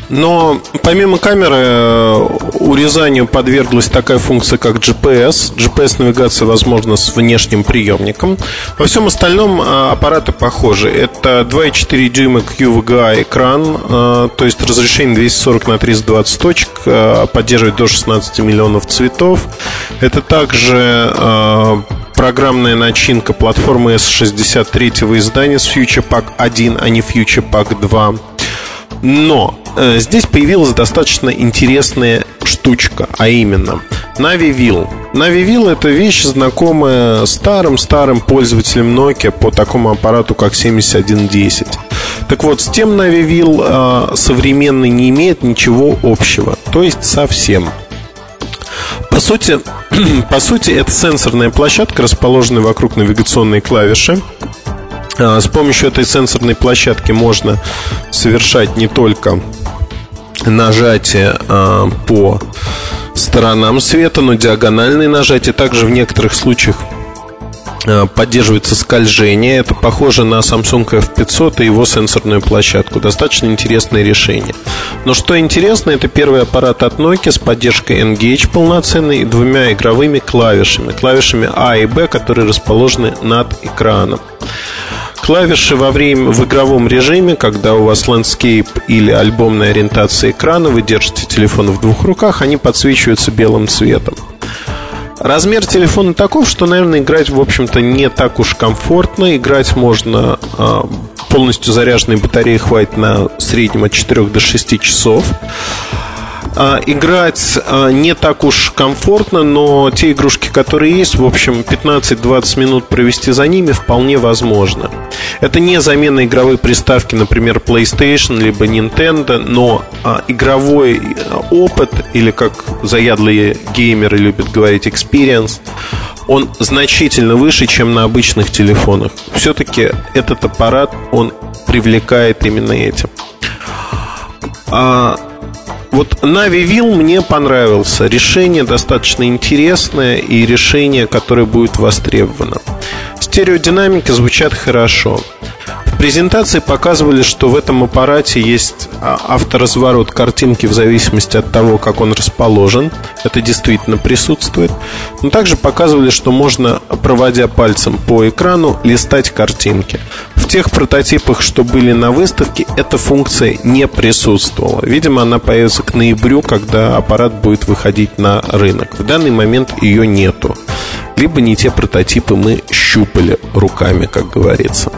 Но помимо камеры э, урезанию подверглась такая функция, как GPS. GPS-навигация возможна с внешним приемником. Во всем остальном э, аппараты похожи. Это 2,4 дюйма QVGA экран, э, то есть разрешение 240 на 320 точек, поддерживает до 16 миллионов цветов. Это также программная начинка платформы S63 издания с Future Pack 1, а не Future Pack 2. Но э, здесь появилась достаточно интересная штучка, а именно NaviVille. NaviVille это вещь, знакомая старым-старым пользователям Nokia по такому аппарату, как 7110. Так вот, с тем NaviVille э, современный не имеет ничего общего, то есть совсем. По сути, по сути, это сенсорная площадка, расположенная вокруг навигационной клавиши. А, с помощью этой сенсорной площадки можно совершать не только нажатие а, по сторонам света, но диагональные нажатия. Также в некоторых случаях а, поддерживается скольжение. Это похоже на Samsung F500 и его сенсорную площадку. Достаточно интересное решение. Но что интересно, это первый аппарат от Nokia с поддержкой N-Gage полноценной и двумя игровыми клавишами. Клавишами A и B, которые расположены над экраном. Клавиши во время в игровом режиме, когда у вас landscape или альбомная ориентация экрана, вы держите телефон в двух руках, они подсвечиваются белым цветом. Размер телефона таков, что, наверное, играть, в общем-то, не так уж комфортно. Играть можно а, полностью заряженной батареей хватит на среднем от 4 до 6 часов. А, играть а, не так уж комфортно, но те игрушки, которые есть, в общем, 15-20 минут провести за ними вполне возможно. Это не замена игровой приставки, например, PlayStation либо Nintendo, но а, игровой опыт, или как заядлые геймеры любят говорить, experience, он значительно выше, чем на обычных телефонах. Все-таки этот аппарат, он привлекает именно этим. Вот NaviVille мне понравился. Решение достаточно интересное и решение, которое будет востребовано. Стереодинамики звучат хорошо. Презентации показывали, что в этом аппарате есть а, авторазворот картинки в зависимости от того, как он расположен. Это действительно присутствует. Но также показывали, что можно, проводя пальцем по экрану, листать картинки. В тех прототипах, что были на выставке, эта функция не присутствовала. Видимо, она появится к ноябрю, когда аппарат будет выходить на рынок. В данный момент ее нету. Либо не те прототипы мы щупали руками, как говорится.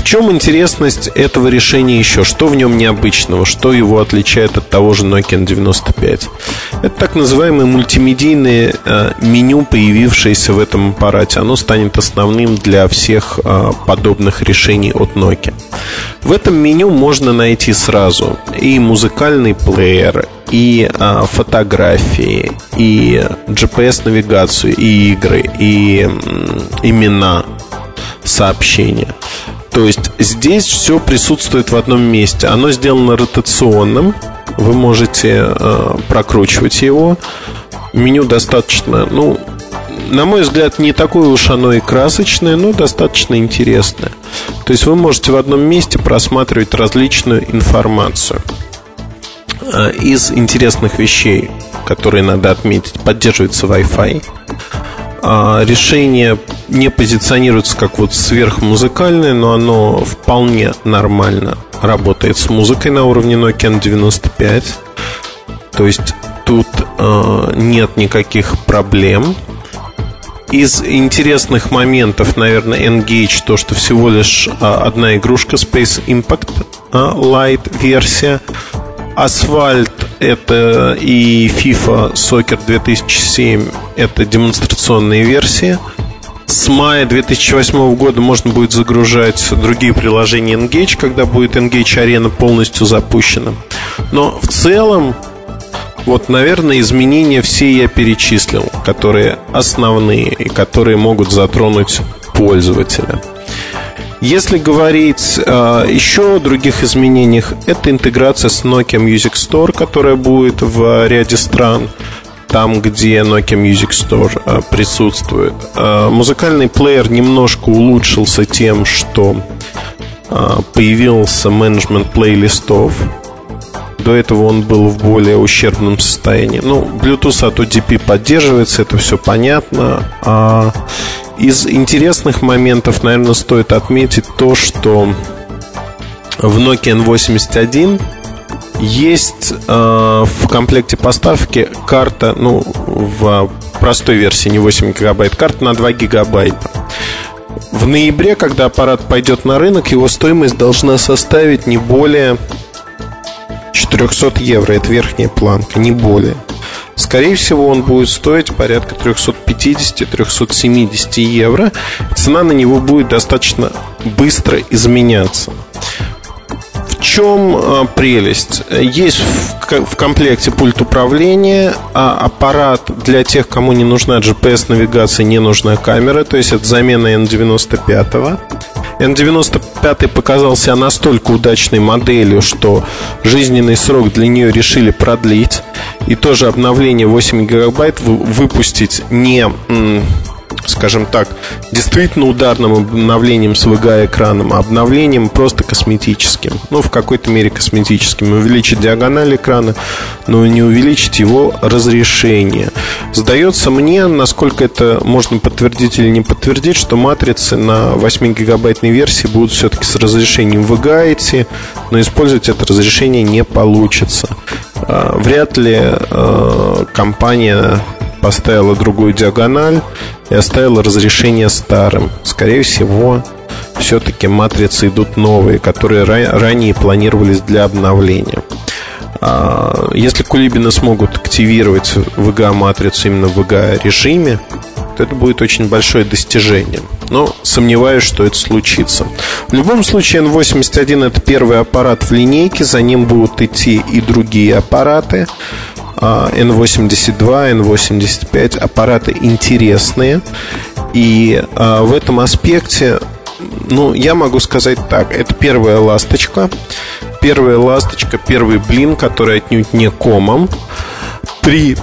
В чем интересность этого решения еще? Что в нем необычного? Что его отличает от того же Nokia 95? Это так называемое мультимедийное э, меню, появившееся в этом аппарате. Оно станет основным для всех э, подобных решений от Nokia. В этом меню можно найти сразу и музыкальный плеер, и а, фотографии, и GPS-навигацию, и игры, и м, имена, сообщения. То есть здесь все присутствует в одном месте. Оно сделано ротационным. Вы можете э, прокручивать его. Меню достаточно, ну, на мой взгляд, не такое уж оно и красочное, но достаточно интересное. То есть вы можете в одном месте просматривать различную информацию. Э, из интересных вещей, которые надо отметить, поддерживается Wi-Fi. А, решение не позиционируется как вот сверхмузыкальное, но оно вполне нормально работает с музыкой на уровне Nokia N95. То есть тут э, нет никаких проблем. Из интересных моментов, наверное, Engage, то, что всего лишь э, одна игрушка Space Impact э, Lite версия. Асфальт это и FIFA Soccer 2007 это демонстрационные версии. С мая 2008 года можно будет загружать другие приложения Engage, когда будет Engage Arena полностью запущена. Но в целом, вот, наверное, изменения все я перечислил, которые основные и которые могут затронуть пользователя. Если говорить э, еще о других изменениях, это интеграция с Nokia Music Store, которая будет в ряде стран там, где Nokia Music Store э, присутствует. Э, музыкальный плеер немножко улучшился тем, что э, появился менеджмент плейлистов. До этого он был в более ущербном состоянии. Ну, Bluetooth от UDP поддерживается, это все понятно. А из интересных моментов, наверное, стоит отметить то, что в Nokia N81 есть э, в комплекте поставки карта, ну, в простой версии, не 8 гигабайт, карта на 2 гигабайта. В ноябре, когда аппарат пойдет на рынок, его стоимость должна составить не более 400 евро. Это верхняя планка, не более. Скорее всего, он будет стоить порядка 350-370 евро. Цена на него будет достаточно быстро изменяться. В чем а, прелесть? Есть в комплекте пульт управления, а аппарат для тех, кому не нужна GPS-навигация, не нужна камера, то есть это замена N95. N95 показался настолько удачной моделью, что жизненный срок для нее решили продлить. И тоже обновление 8 гигабайт выпустить не скажем так, действительно ударным обновлением с VGA-экраном, а обновлением просто косметическим. Ну, в какой-то мере косметическим. Увеличить диагональ экрана, но не увеличить его разрешение. Сдается мне, насколько это можно подтвердить или не подтвердить, что матрицы на 8-гигабайтной версии будут все-таки с разрешением VGA идти, но использовать это разрешение не получится. А, вряд ли а, компания поставила другую диагональ и оставила разрешение старым. Скорее всего, все-таки матрицы идут новые, которые ранее планировались для обновления. А, если кулибины смогут активировать VGA-матрицу именно в VGA-режиме, то это будет очень большое достижение. Но сомневаюсь, что это случится. В любом случае, N81 это первый аппарат в линейке, за ним будут идти и другие аппараты. N82, N85 аппараты интересные. И а, в этом аспекте, ну, я могу сказать так, это первая ласточка. Первая ласточка, первый блин, который отнюдь не комом. При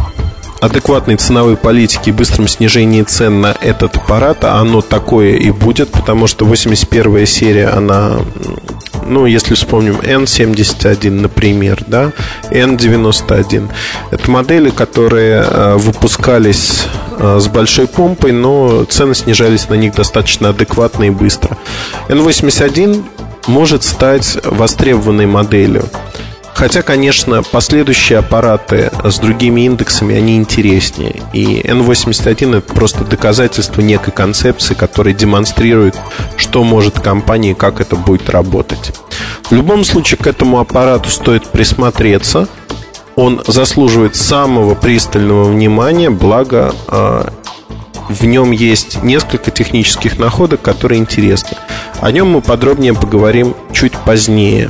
адекватной ценовой политики и быстром снижении цен на этот аппарат, а оно такое и будет, потому что 81 серия, она, ну, если вспомним N71, например, да, N91, это модели, которые э, выпускались э, с большой помпой, но цены снижались на них достаточно адекватно и быстро. N81 может стать востребованной моделью. Хотя, конечно, последующие аппараты с другими индексами, они интереснее. И N81 это просто доказательство некой концепции, которая демонстрирует, что может компания и как это будет работать. В любом случае, к этому аппарату стоит присмотреться. Он заслуживает самого пристального внимания, благо а, в нем есть несколько технических находок, которые интересны. О нем мы подробнее поговорим чуть позднее.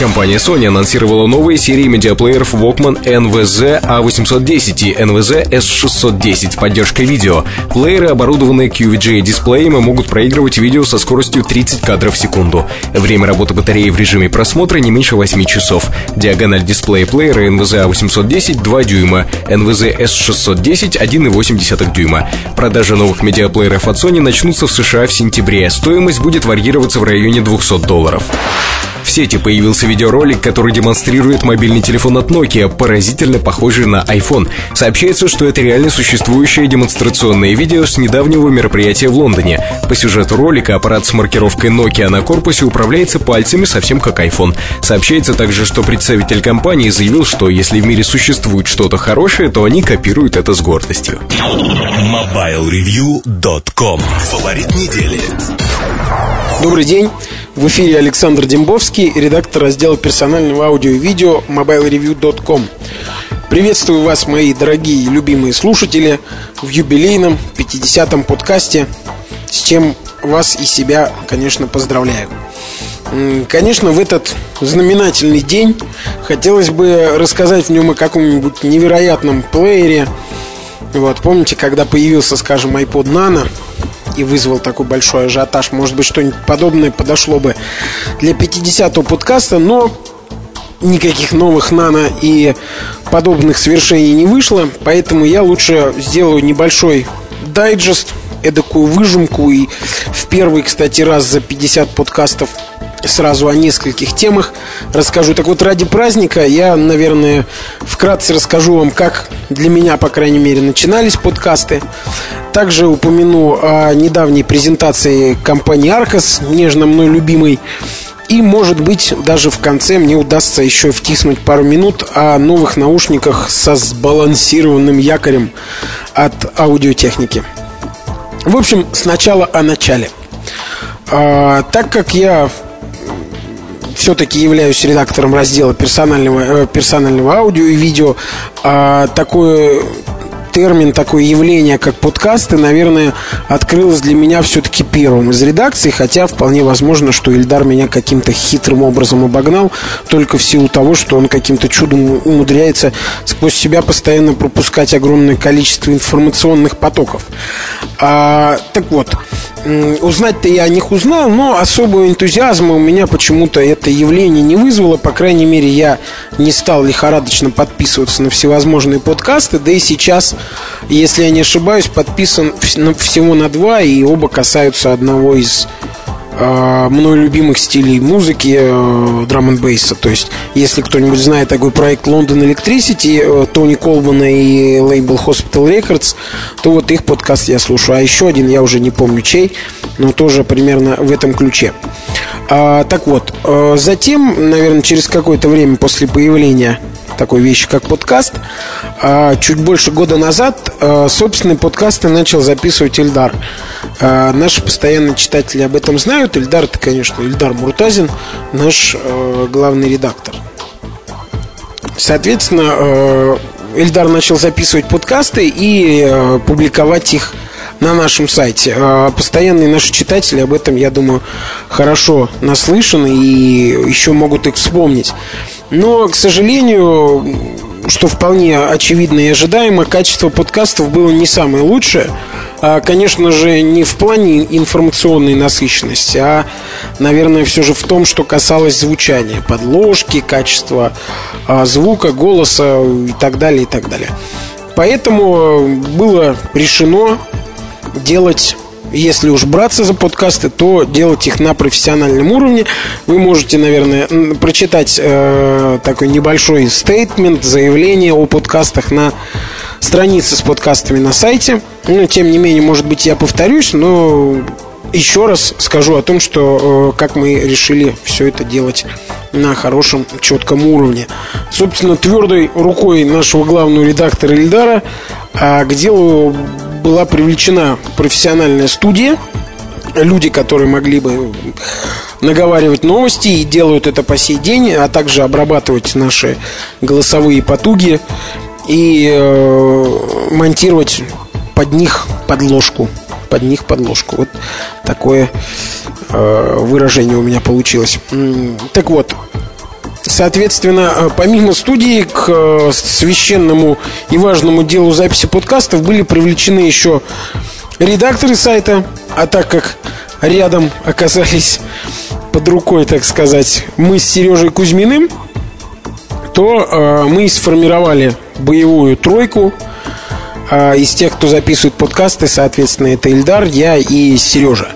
Компания Sony анонсировала новые серии медиаплееров Walkman NVZ A810 и NVZ S610 с поддержкой видео. Плееры, оборудованные QVGA-дисплеем, могут проигрывать видео со скоростью 30 кадров в секунду. Время работы батареи в режиме просмотра не меньше 8 часов. Диагональ дисплея плеера NVZ A810 2 дюйма, NVZ S610 1,8 дюйма. Продажи новых медиаплееров от Sony начнутся в США в сентябре. Стоимость будет варьироваться в районе 200 долларов. В сети появился видеоролик, который демонстрирует мобильный телефон от Nokia, поразительно похожий на iPhone. Сообщается, что это реально существующее демонстрационное видео с недавнего мероприятия в Лондоне. По сюжету ролика аппарат с маркировкой Nokia на корпусе управляется пальцами совсем как iPhone. Сообщается также, что представитель компании заявил, что если в мире существует что-то хорошее, то они копируют это с гордостью. MobileReview.com Фаворит недели. Добрый день. В эфире Александр Дембовский, редактор раздела персонального аудио и видео mobilereview.com. Приветствую вас, мои дорогие и любимые слушатели, в юбилейном 50-м подкасте, с чем вас и себя, конечно, поздравляю. Конечно, в этот знаменательный день хотелось бы рассказать в нем о каком-нибудь невероятном плеере. Вот, помните, когда появился, скажем, iPod Nano, и вызвал такой большой ажиотаж. Может быть, что-нибудь подобное подошло бы для 50-го подкаста, но никаких новых нано и подобных свершений не вышло, поэтому я лучше сделаю небольшой дайджест, эдакую выжимку и в первый, кстати, раз за 50 подкастов сразу о нескольких темах расскажу. Так вот, ради праздника я, наверное, вкратце расскажу вам, как для меня, по крайней мере, начинались подкасты. Также упомяну о недавней презентации компании Arcos, нежно мной любимой. И, может быть, даже в конце мне удастся еще втиснуть пару минут о новых наушниках со сбалансированным якорем от аудиотехники. В общем, сначала о начале. А, так как я все-таки являюсь редактором раздела персонального, э, персонального аудио и видео, а такое термин, такое явление, как подкасты, наверное, открылось для меня все-таки первым из редакций, хотя вполне возможно, что Ильдар меня каким-то хитрым образом обогнал, только в силу того, что он каким-то чудом умудряется сквозь себя постоянно пропускать огромное количество информационных потоков. А, так вот, узнать-то я о них узнал, но особого энтузиазма у меня почему-то это явление не вызвало. По крайней мере, я не стал лихорадочно подписываться на всевозможные подкасты. Да и сейчас, если я не ошибаюсь, подписан всего на два, и оба касаются одного из э, мной любимых стилей музыки э, драм н бейса. То есть, если кто-нибудь знает такой проект London Electricity, э, Тони Колбана и лейбл Hospital Records, то вот их подкаст я слушаю. А еще один, я уже не помню чей, но тоже примерно в этом ключе. А, так вот, э, затем, наверное, через какое-то время после появления такой вещи, как подкаст. А, чуть больше года назад а, собственные подкасты начал записывать Ильдар. А, наши постоянные читатели об этом знают. Ильдар это, конечно, Ильдар Муртазин, наш главный редактор. Соответственно, Ильдар начал записывать подкасты и публиковать их на нашем сайте. Постоянные наши читатели об этом, я думаю, хорошо наслышаны и еще могут их вспомнить. Но, к сожалению, что вполне очевидно и ожидаемо, качество подкастов было не самое лучшее. а, конечно же, не в плане информационной насыщенности, а, наверное, все же в том, что касалось звучания, подложки, качества а, звука, голоса и так далее, и так далее. Поэтому было решено делать если уж браться за подкасты, то делать их на профессиональном уровне. Вы можете, наверное, прочитать э, такой небольшой стейтмент, заявление о подкастах на странице с подкастами на сайте. Но, тем не менее, может быть, я повторюсь, но еще раз скажу о том, что э, как мы решили все это делать на хорошем, четком уровне. Собственно, твердой рукой нашего главного редактора Ильдара а к делу была привлечена профессиональная студия, люди, которые могли бы наговаривать новости и делают это по сей день, а также обрабатывать наши голосовые потуги и э, монтировать под них подложку. Под них подложку. Вот такое э, выражение у меня получилось. Так вот, Соответственно, э, помимо студии к э, священному и важному делу записи подкастов были привлечены еще редакторы сайта, а так как рядом оказались под рукой, так сказать, мы с Сережей Кузьминым, то э, мы сформировали боевую тройку – из тех, кто записывает подкасты, соответственно, это Ильдар, я и Сережа.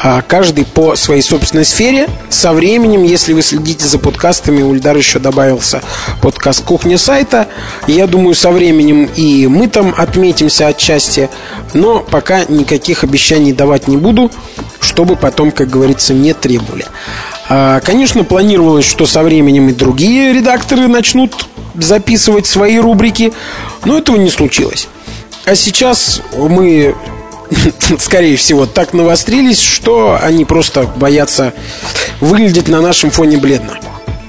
А, каждый по своей собственной сфере. Со временем, если вы следите за подкастами, у Ильдара еще добавился подкаст «Кухня сайта». Я думаю, со временем и мы там отметимся отчасти. Но пока никаких обещаний давать не буду, чтобы потом, как говорится, не требовали. А, конечно, планировалось, что со временем и другие редакторы начнут записывать свои рубрики, но этого не случилось. А сейчас мы, скорее всего, так навострились, что они просто боятся выглядеть на нашем фоне бледно.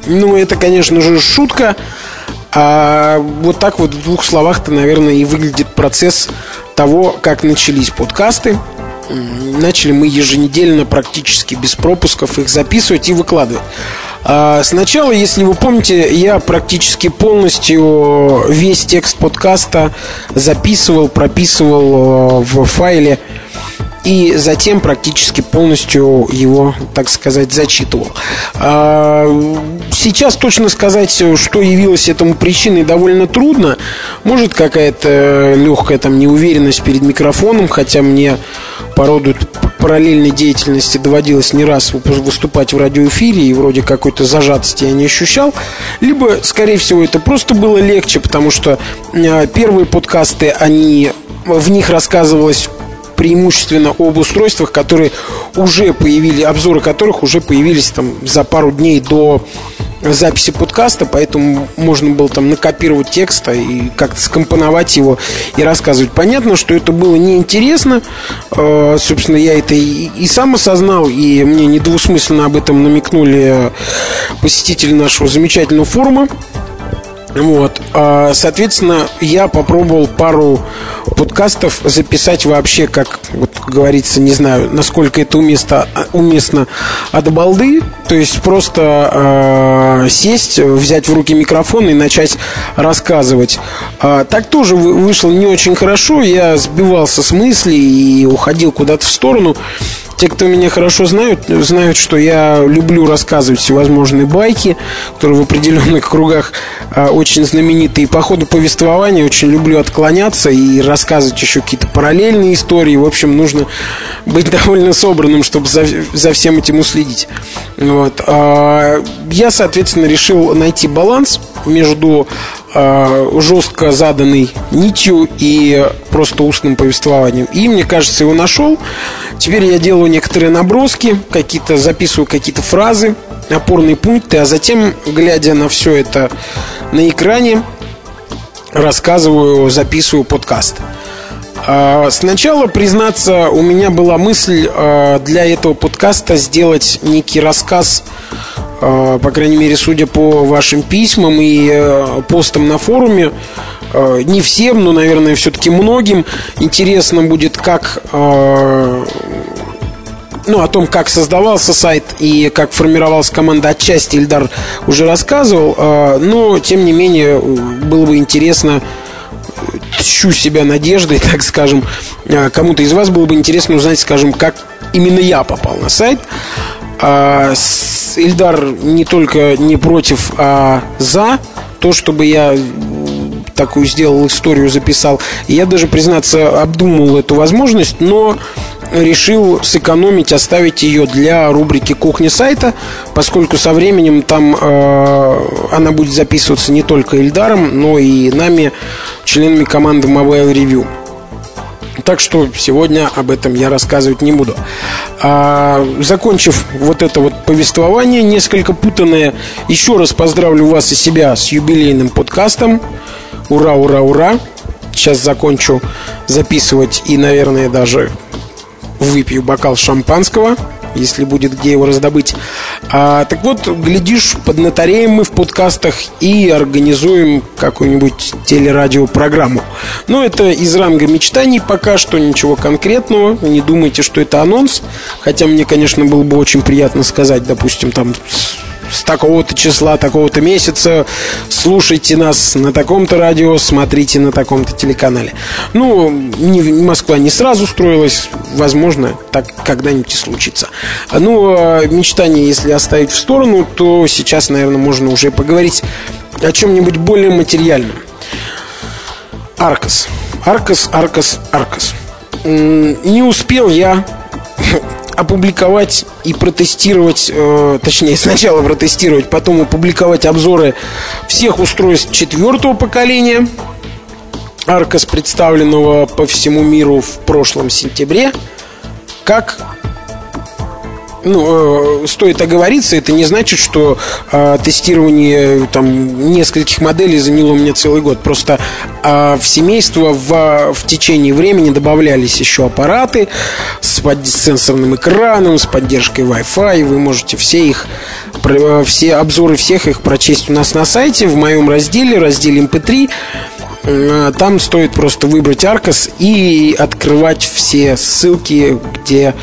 Ну, это, конечно же, шутка. А вот так вот в двух словах-то, наверное, и выглядит процесс того, как начались подкасты. Начали мы еженедельно, практически без пропусков, их записывать и выкладывать. А, сначала, если вы помните, я практически полностью весь текст подкаста записывал, прописывал э, в файле и затем практически полностью его, так сказать, зачитывал. А, сейчас точно сказать, что явилось этому причиной, довольно трудно. Может, какая-то легкая там неуверенность перед микрофоном, хотя мне по роду параллельной деятельности доводилось не раз выступать в радиоэфире, и вроде какой-то зажатости я не ощущал. Либо, скорее всего, это просто было легче, потому что а, первые подкасты, они в них рассказывалось преимущественно об устройствах, которые уже появились, обзоры которых уже появились там за пару дней до записи подкаста, поэтому можно было там накопировать текста и как-то скомпоновать его и рассказывать. Понятно, что это было неинтересно. Э, собственно, я это и, и сам осознал, и мне недвусмысленно об этом намекнули посетители нашего замечательного форума. Вот. А, соответственно, я попробовал пару подкастов записать вообще, как вот говорится, не знаю, насколько это уместно, уместно от балды. То есть просто э, сесть, взять в руки микрофон и начать рассказывать. А, так тоже вышло не очень хорошо. Я сбивался с мыслей и уходил куда-то в сторону. Те, кто меня хорошо знают, знают, что я люблю рассказывать всевозможные байки, которые в определенных кругах а, очень знаменитые. И по ходу повествования очень люблю отклоняться и рассказывать еще какие-то параллельные истории. В общем, нужно быть довольно собранным, чтобы за, за всем этим уследить. Вот. А, я, соответственно, решил найти баланс между жестко заданной нитью и просто устным повествованием. И, мне кажется, его нашел. Теперь я делаю некоторые наброски, какие-то записываю какие-то фразы, опорные пункты, а затем, глядя на все это на экране, рассказываю, записываю подкаст. А, сначала, признаться, у меня была мысль а, для этого подкаста сделать некий рассказ Э, по крайней мере, судя по вашим письмам и э, постам на форуме, э, не всем, но, наверное, все-таки многим интересно будет, как ну, о том, как создавался сайт и как формировалась команда отчасти Ильдар уже рассказывал, но, тем не менее, было бы интересно тщу себя надеждой, так скажем, э, кому-то из вас было бы интересно узнать, скажем, как именно я попал на сайт. А, Ильдар не только не против, а за то, чтобы я такую сделал историю, записал. Я даже, признаться, обдумал эту возможность, но решил сэкономить, оставить ее для рубрики «Кухня сайта», поскольку со временем там э, она будет записываться не только Ильдаром, но и нами, членами команды Mobile Review. Так что сегодня об этом я рассказывать не буду. А, закончив вот это вот повествование, несколько путанное, еще раз поздравлю вас и себя с юбилейным подкастом. Ура, ура, ура! Сейчас закончу записывать и, наверное, даже выпью бокал шампанского если будет где его раздобыть. А, так вот, глядишь, поднатареем мы в подкастах и организуем какую-нибудь телерадиопрограмму. Но это из ранга мечтаний пока что, ничего конкретного. Не думайте, что это анонс. Хотя мне, конечно, было бы очень приятно сказать, допустим, там с такого-то числа, такого-то месяца, слушайте нас на таком-то радио, смотрите на таком-то телеканале. Ну, не, Москва не сразу строилась, возможно, так когда-нибудь и случится. Ну, а мечтание, если оставить в сторону, то сейчас, наверное, можно уже поговорить о чем-нибудь более материальном. Аркас. Аркас, Аркас, Аркас. Не успел я опубликовать и протестировать, э, точнее, сначала протестировать, потом опубликовать обзоры всех устройств четвертого поколения. Аркос, представленного по всему миру в прошлом сентябре, как ну, э, стоит оговориться, это не значит, что э, тестирование там нескольких моделей заняло у меня целый год. Просто э, в семейство в, в течение времени добавлялись еще аппараты с, под, с сенсорным экраном, с поддержкой Wi-Fi. Вы можете все их, э, все обзоры всех их прочесть у нас на сайте в моем разделе, разделе MP3. Э, там стоит просто выбрать Аркос и открывать все ссылки, где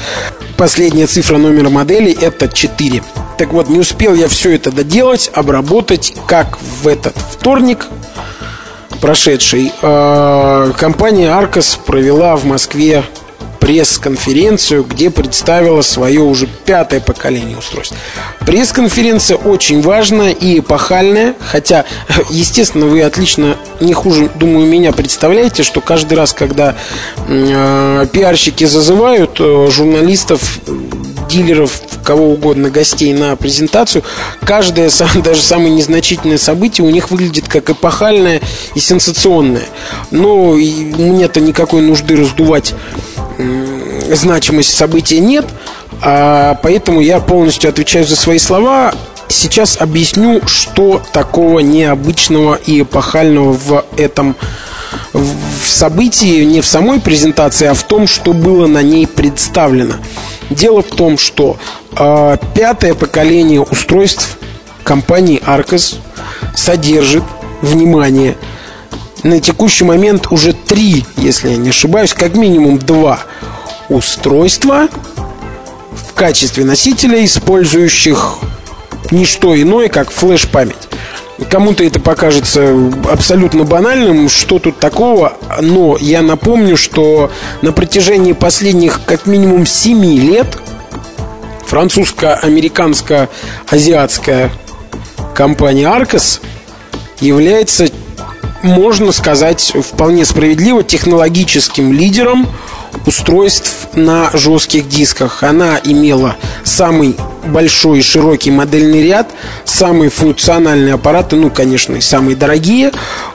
последняя цифра номера модели это 4. Так вот, не успел я все это доделать, обработать, как в этот вторник прошедший. Э, компания Arcos провела в Москве пресс-конференцию, где представила свое уже пятое поколение устройств. Пресс-конференция очень важная и эпохальная, хотя, естественно, вы отлично, не хуже, думаю, меня представляете, что каждый раз, когда э, пиарщики зазывают э, журналистов, дилеров, кого угодно, гостей на презентацию, каждое, даже самое незначительное событие у них выглядит как эпохальное и сенсационное. Но мне-то никакой нужды раздувать значимость события нет, а поэтому я полностью отвечаю за свои слова. Сейчас объясню, что такого необычного и эпохального в этом в событии, не в самой презентации, а в том, что было на ней представлено. Дело в том, что э, пятое поколение устройств компании Arcos содержит, внимание, на текущий момент уже три, если я не ошибаюсь, как минимум два устройства в качестве носителя, использующих не что иное, как флеш-память. Кому-то это покажется абсолютно банальным, что тут такого, но я напомню, что на протяжении последних как минимум 7 лет французско-американско-азиатская компания Arcos является, можно сказать, вполне справедливо технологическим лидером устройств на жестких дисках. Она имела самый большой и широкий модельный ряд, самые функциональные аппараты, ну, конечно, и самые дорогие,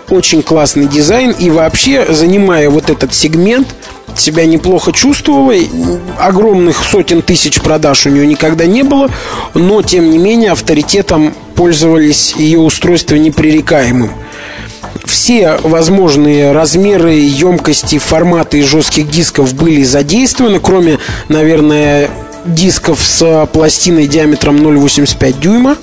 очень классный дизайн и вообще, занимая вот этот сегмент, себя неплохо чувствовала. Огромных сотен тысяч продаж у нее никогда не было, но, тем не менее, авторитетом пользовались ее устройства непререкаемым все возможные размеры, емкости, форматы жестких дисков были задействованы, кроме, наверное, дисков с пластиной диаметром 0,85 дюйма.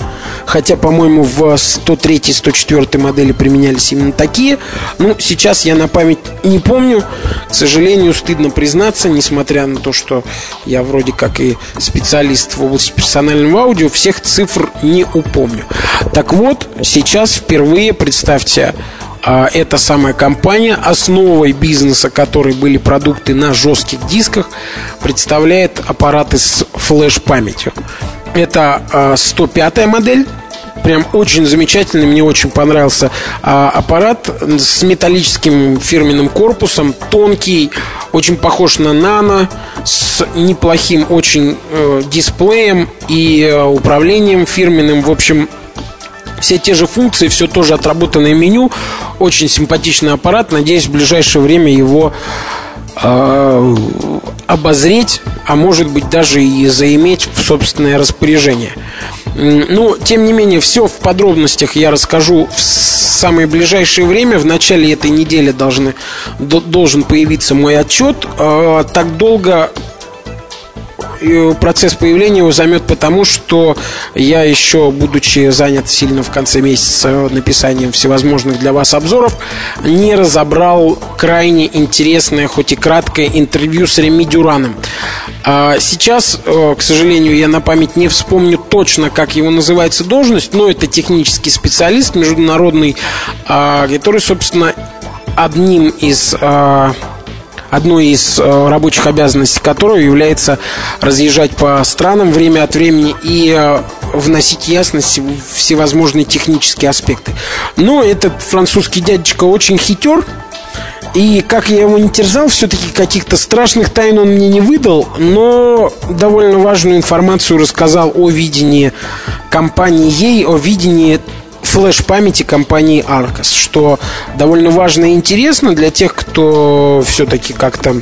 Хотя, по-моему, в 103 104 модели применялись именно такие. Ну, сейчас я на память не помню. К сожалению, стыдно признаться, несмотря на то, что я вроде как и специалист в области персонального аудио, всех цифр не упомню. Так вот, сейчас впервые, представьте, эта самая компания, основой бизнеса которой были продукты на жестких дисках, представляет аппараты с флеш-памятью. Это 105 а, модель прям очень замечательный, мне очень понравился а, аппарат с металлическим фирменным корпусом, тонкий, очень похож на нано, с неплохим очень э, дисплеем и э, управлением фирменным. В общем, все те же функции, все тоже отработанное меню. Очень симпатичный аппарат. Надеюсь, в ближайшее время его э, обозреть, а может быть даже и заиметь в собственное распоряжение. Ну, тем не менее, все в подробностях я расскажу в самое ближайшее время. В начале этой недели должны, должен появиться мой отчет. А, так долго процесс появления его займет потому, что я еще, будучи занят сильно в конце месяца написанием всевозможных для вас обзоров, не разобрал крайне интересное, хоть и краткое интервью с Реми Дюраном. А сейчас, э, к сожалению, я на память не вспомню точно, как его называется должность, но это технический специалист международный, а, который, собственно, одним из а, одной из э, рабочих обязанностей которого является разъезжать по странам время от времени и э, вносить ясность в всевозможные технические аспекты. Но этот французский дядечка очень хитер, и как я его не терзал, все-таки каких-то страшных тайн он мне не выдал, но довольно важную информацию рассказал о видении компании ей, о видении флеш-памяти компании Arcos, что довольно важно и интересно для тех, кто все-таки как-то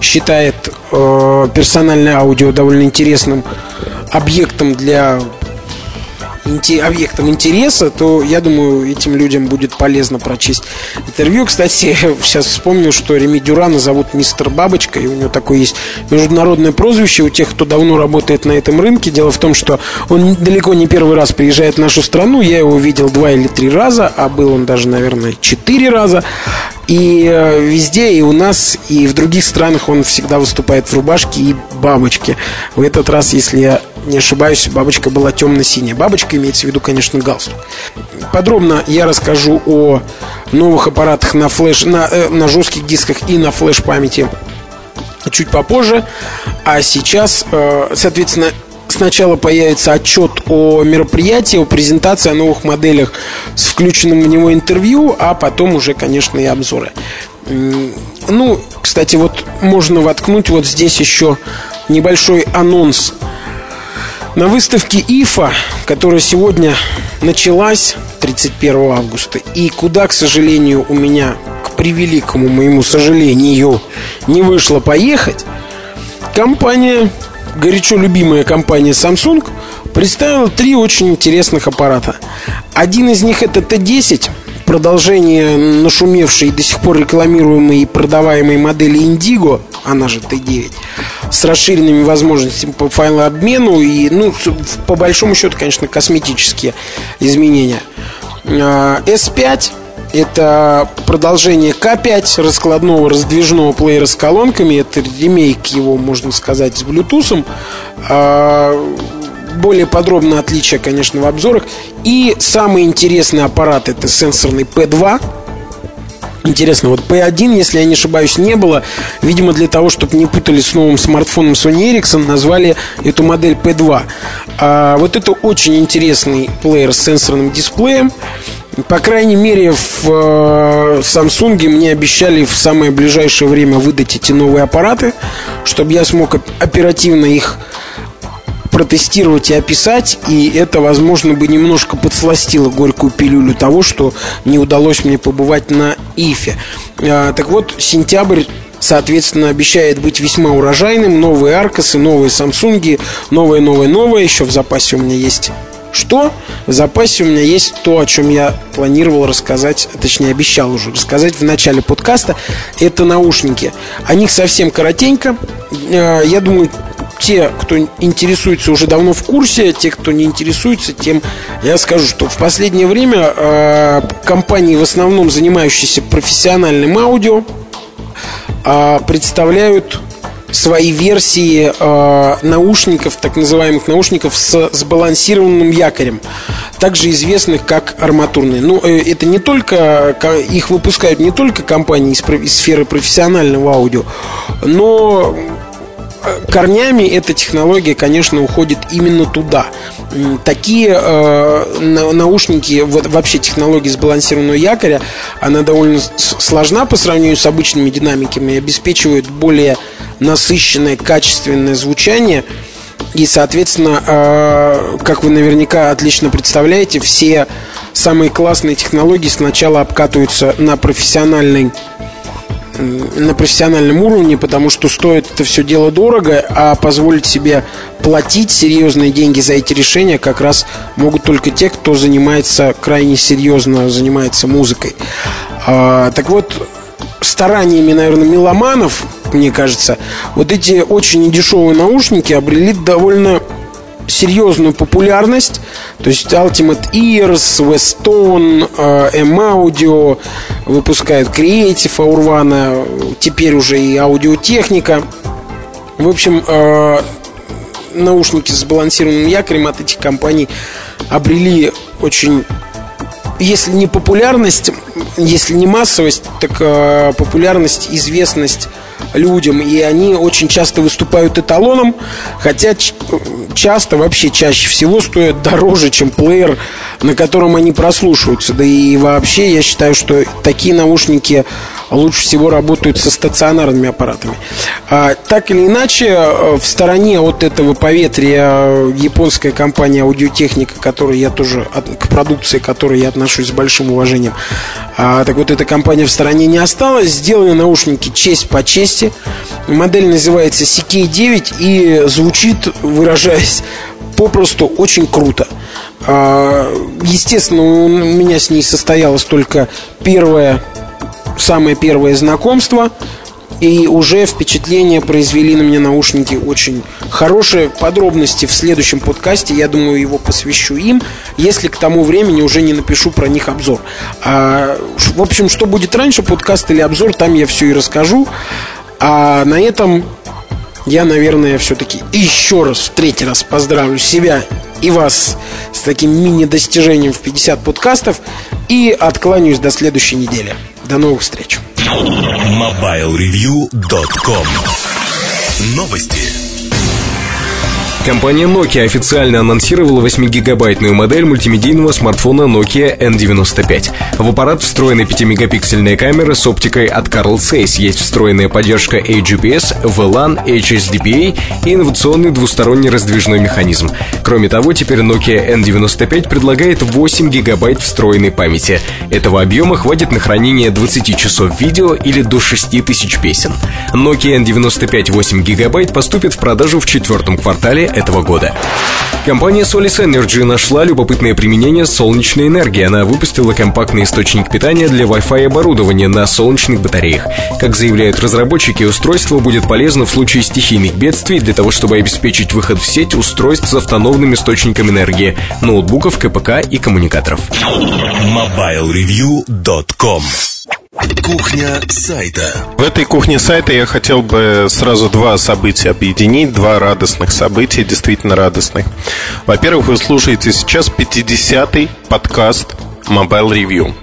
считает э, персональное аудио довольно интересным объектом для объектом интереса, то я думаю, этим людям будет полезно прочесть интервью. Кстати, сейчас вспомнил, что Реми Дюрана зовут мистер Бабочка, и у него такое есть международное прозвище у тех, кто давно работает на этом рынке. Дело в том, что он далеко не первый раз приезжает в нашу страну. Я его видел два или три раза, а был он даже, наверное, четыре раза. И э, везде, и у нас, и в других странах он всегда выступает в рубашке и бабочке. В этот раз, если я не ошибаюсь, бабочка была темно-синяя. Бабочка имеется в виду, конечно, галстук. Подробно я расскажу о новых аппаратах на флеш, на, э, на жестких дисках и на флеш-памяти чуть попозже. А сейчас, э, соответственно, сначала появится отчет о мероприятии, о презентации, о новых моделях с включенным в него интервью, а потом уже, конечно, и обзоры. Ну, кстати, вот можно воткнуть вот здесь еще небольшой анонс на выставке ИФА, которая сегодня началась 31 августа, и куда, к сожалению, у меня, к превеликому моему сожалению, не вышло поехать, компания горячо любимая компания Samsung представила три очень интересных аппарата. Один из них это Т-10, продолжение нашумевшей и до сих пор рекламируемой и продаваемой модели Indigo, она же Т9, с расширенными возможностями по файлообмену и, ну, по большому счету, конечно, косметические изменения. S5 а, это продолжение К5 раскладного раздвижного плеера с колонками. Это ремейк его, можно сказать, с Bluetooth. А, более подробно отличие, конечно, в обзорах. И самый интересный аппарат это сенсорный P2. Интересно, вот P1, если я не ошибаюсь, не было. Видимо, для того, чтобы не путали с новым смартфоном Sony Ericsson, назвали эту модель P2. А, вот это очень интересный плеер с сенсорным дисплеем. По крайней мере, в э, Samsung мне обещали в самое ближайшее время выдать эти новые аппараты, чтобы я смог оперативно их протестировать и описать, и это, возможно, бы немножко подсластило горькую пилюлю того, что не удалось мне побывать на ИФе. А, так вот, сентябрь соответственно, обещает быть весьма урожайным. Новые Аркасы, новые Самсунги, новое, новое, новое. Еще в запасе у меня есть что? В запасе у меня есть то, о чем я планировал рассказать, точнее обещал уже рассказать в начале подкаста. Это наушники. О них совсем коротенько. Э, я думаю, те, кто интересуется, уже давно в курсе. Те, кто не интересуется, тем я скажу, что в последнее время э, компании, в основном занимающиеся профессиональным аудио, э, представляют свои версии э, наушников, так называемых наушников с сбалансированным якорем. также известных как арматурные. Ну, э, это не только, их выпускают не только компании из, из сферы профессионального аудио, но корнями эта технология, конечно, уходит именно туда. Такие э, наушники, вообще технология сбалансированного якоря, она довольно сложна по сравнению с обычными динамиками, обеспечивает более насыщенное, качественное звучание. И, соответственно, э, как вы наверняка отлично представляете, все самые классные технологии сначала обкатываются на профессиональной на профессиональном уровне, потому что стоит это все дело дорого, а позволить себе платить серьезные деньги за эти решения как раз могут только те, кто занимается крайне серьезно, занимается музыкой. А, так вот, стараниями, наверное, меломанов, мне кажется, вот эти очень недешевые наушники обрели довольно серьезную популярность. То есть Ultimate Ears, Weston, э, M-Audio выпускают Creative, Урвана, теперь уже и аудиотехника. В общем, э, наушники с балансированным якорем от этих компаний обрели очень если не популярность, если не массовость, так э, популярность, известность людям, и они очень часто выступают эталоном, хотя часто, вообще чаще всего стоят дороже, чем плеер, на котором они прослушиваются. Да и вообще я считаю, что такие наушники лучше всего работают со стационарными аппаратами. А, так или иначе, э, в стороне от этого поветрия японская компания аудиотехника, которой я тоже, к продукции которой я отношусь с большим уважением, а, так вот эта компания в стороне не осталась. Сделали наушники честь по чести. Модель называется CK9 и звучит, выражаясь попросту очень круто. А, естественно, у меня с ней состоялось только первое самое первое знакомство. И уже впечатление произвели на меня наушники очень хорошие. Подробности в следующем подкасте, я думаю, его посвящу им, если к тому времени уже не напишу про них обзор. А, в общем, что будет раньше, подкаст или обзор, там я все и расскажу. А на этом я, наверное, все-таки еще раз, в третий раз поздравлю себя и вас с таким мини-достижением в 50 подкастов и откланяюсь до следующей недели. До новых встреч. MobileReview.com Новости. Компания Nokia официально анонсировала 8-гигабайтную модель мультимедийного смартфона Nokia N95. В аппарат встроена 5-мегапиксельная камера с оптикой от Carl Zeiss. Есть встроенная поддержка AGPS, VLAN, HSDPA и инновационный двусторонний раздвижной механизм. Кроме того, теперь Nokia N95 предлагает 8 гигабайт встроенной памяти. Этого объема хватит на хранение 20 часов видео или до 6000 песен. Nokia N95 8 гигабайт поступит в продажу в четвертом квартале этого года. Компания Solis Energy нашла любопытное применение солнечной энергии. Она выпустила компактный источник питания для Wi-Fi оборудования на солнечных батареях. Как заявляют разработчики, устройство будет полезно в случае стихийных бедствий для того, чтобы обеспечить выход в сеть устройств с автономным источником энергии, ноутбуков, КПК и коммуникаторов. MobileReview.com Кухня сайта. В этой кухне сайта я хотел бы сразу два события объединить, два радостных события, действительно радостных. Во-первых, вы слушаете сейчас 50-й подкаст Mobile Review.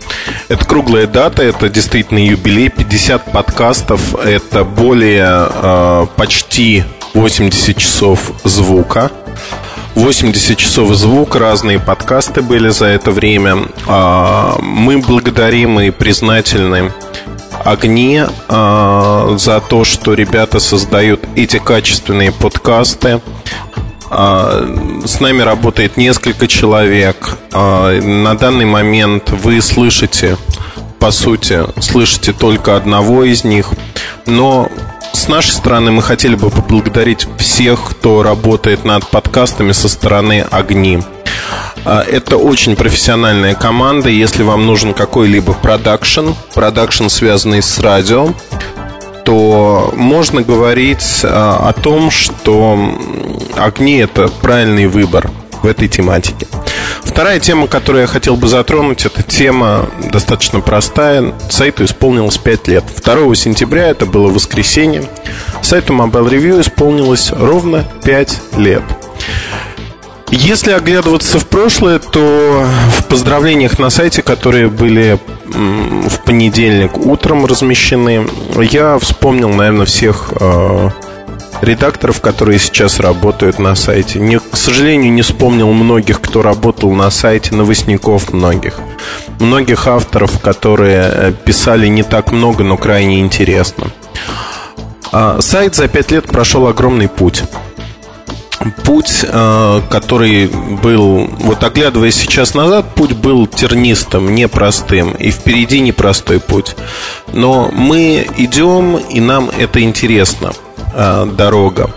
Это круглая дата, это действительно юбилей, 50 подкастов, это более э, почти 80 часов звука. 80 часов звук, разные подкасты были за это время. А, мы благодарим и признательны Огни а, за то, что ребята создают эти качественные подкасты. А, с нами работает несколько человек. На данный момент вы слышите, по сути, слышите только одного из них. Но с нашей стороны мы хотели бы поблагодарить всех, кто работает над подкастами со стороны Огни. А, это очень профессиональная команда. Если вам нужен какой-либо продакшн, продакшн, связанный с радио, то можно говорить а, о том, что огни это правильный выбор в этой тематике. Вторая тема, которую я хотел бы затронуть, это тема достаточно простая. Сайту исполнилось 5 лет. 2 сентября, это было воскресенье, сайту Mobile Review исполнилось ровно 5 лет. Если оглядываться в прошлое, то в поздравлениях на сайте, которые были в понедельник утром размещены, я вспомнил, наверное, всех э, редакторов, которые сейчас работают на сайте. Не, к сожалению, не вспомнил многих, кто работал на сайте, новостников многих. Многих авторов, которые э, писали не так много, но крайне интересно. А, сайт за пять лет прошел огромный путь путь, э, который был, вот оглядываясь сейчас назад, путь был тернистым, непростым, и впереди непростой путь. Но мы идем, и нам это интересно, дорога.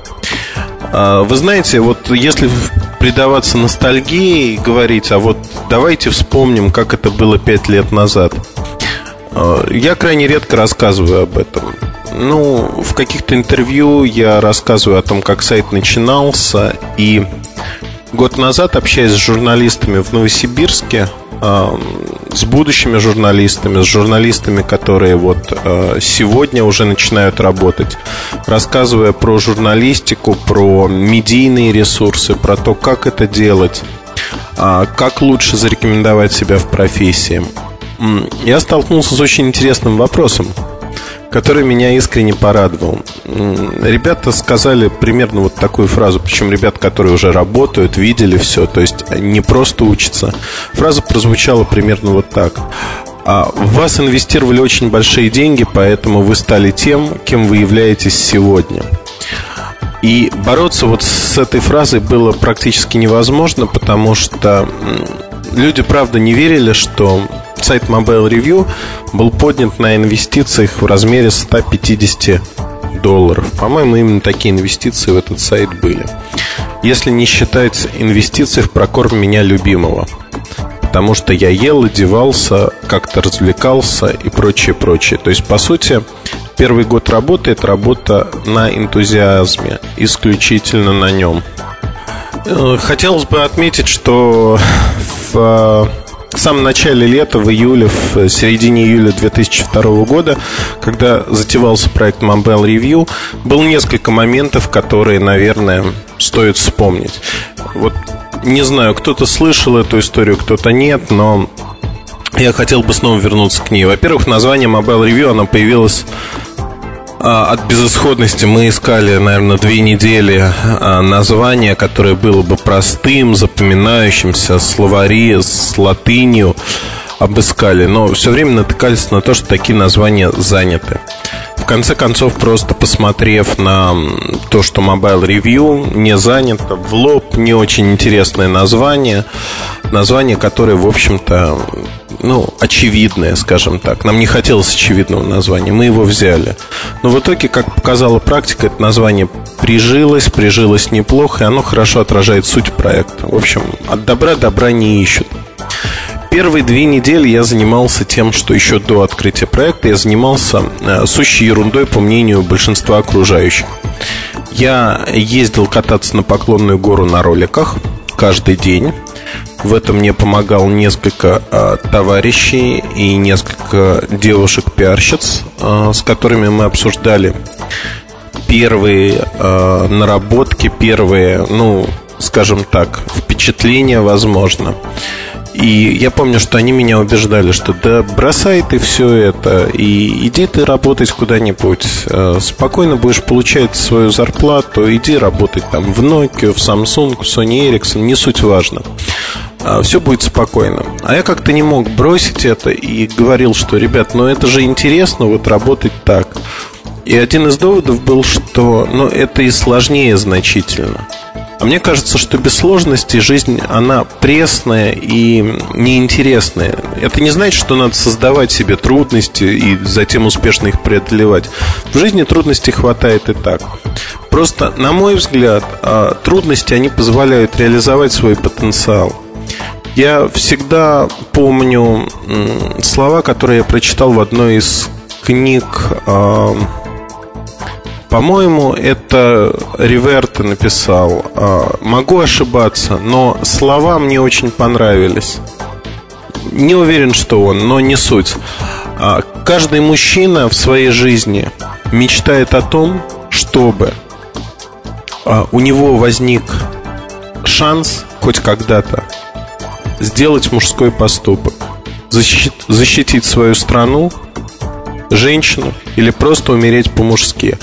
Э, вы знаете, вот если предаваться ностальгии и говорить, а вот давайте вспомним, как это было пять лет назад. Я крайне редко рассказываю об этом. Ну, в каких-то интервью я рассказываю о том, как сайт начинался. И год назад, общаясь с журналистами в Новосибирске, с будущими журналистами, с журналистами, которые вот э, сегодня уже начинают работать, рассказывая про журналистику, про медийные ресурсы, про то, как это делать, а, как лучше зарекомендовать себя в профессии. Я столкнулся с очень интересным вопросом который меня искренне порадовал. Ребята сказали примерно вот такую фразу, причем ребят, которые уже работают, видели все, то есть не просто учатся. Фраза прозвучала примерно вот так. А в вас инвестировали очень большие деньги, поэтому вы стали тем, кем вы являетесь сегодня. И бороться вот с этой фразой было практически невозможно, потому что люди, правда, не верили, что сайт Mobile Review был поднят на инвестициях в размере 150 долларов. По-моему, именно такие инвестиции в этот сайт были. Если не считать инвестиций в прокорм меня любимого. Потому что я ел, одевался, как-то развлекался и прочее, прочее. То есть, по сути, первый год это работа на энтузиазме, исключительно на нем. Э, хотелось бы отметить, что в в самом начале лета, в июле, в середине июля 2002 года, когда затевался проект Mobile Review, было несколько моментов, которые, наверное, стоит вспомнить. Вот не знаю, кто-то слышал эту историю, кто-то нет, но я хотел бы снова вернуться к ней. Во-первых, название Mobile Review, оно появилось от безысходности мы искали, наверное, две недели а, название, которое было бы простым, запоминающимся, словари с латынью обыскали, но все время натыкались на то, что такие названия заняты. Конце концов, просто посмотрев на то, что Mobile Review не занято, в лоб не очень интересное название, название, которое, в общем-то, ну, очевидное, скажем так. Нам не хотелось очевидного названия, мы его взяли. Но в итоге, как показала практика, это название прижилось, прижилось неплохо, и оно хорошо отражает суть проекта. В общем, от добра добра не ищут. Первые две недели я занимался тем, что еще до открытия проекта я занимался э, сущей ерундой, по мнению большинства окружающих. Я ездил кататься на Поклонную гору на роликах каждый день. В этом мне помогал несколько э, товарищей и несколько девушек-пиарщиц, э, с которыми мы обсуждали первые э, наработки, первые, ну, скажем так, впечатления, возможно. И я помню, что они меня убеждали, что да бросай ты все это и иди ты работать куда-нибудь. Э, спокойно будешь получать свою зарплату, иди работать там в Nokia, в Samsung, в Sony Ericsson, не суть важно. А, все будет спокойно. А я как-то не мог бросить это и говорил, что, ребят, ну это же интересно вот работать так. И один из доводов был, что ну, это и сложнее значительно. А мне кажется, что без сложностей жизнь, она пресная и неинтересная. Это не значит, что надо создавать себе трудности и затем успешно их преодолевать. В жизни трудностей хватает и так. Просто, на мой взгляд, а, трудности, они позволяют реализовать свой потенциал. Я всегда помню слова, которые я прочитал в одной из книг а, по-моему, это Риверта написал. А, могу ошибаться, но слова мне очень понравились. Не уверен, что он, но не суть. А, каждый мужчина в своей жизни мечтает о том, чтобы а, у него возник шанс хоть когда-то сделать мужской поступок, защитить, защитить свою страну, женщину или просто умереть по-мужски.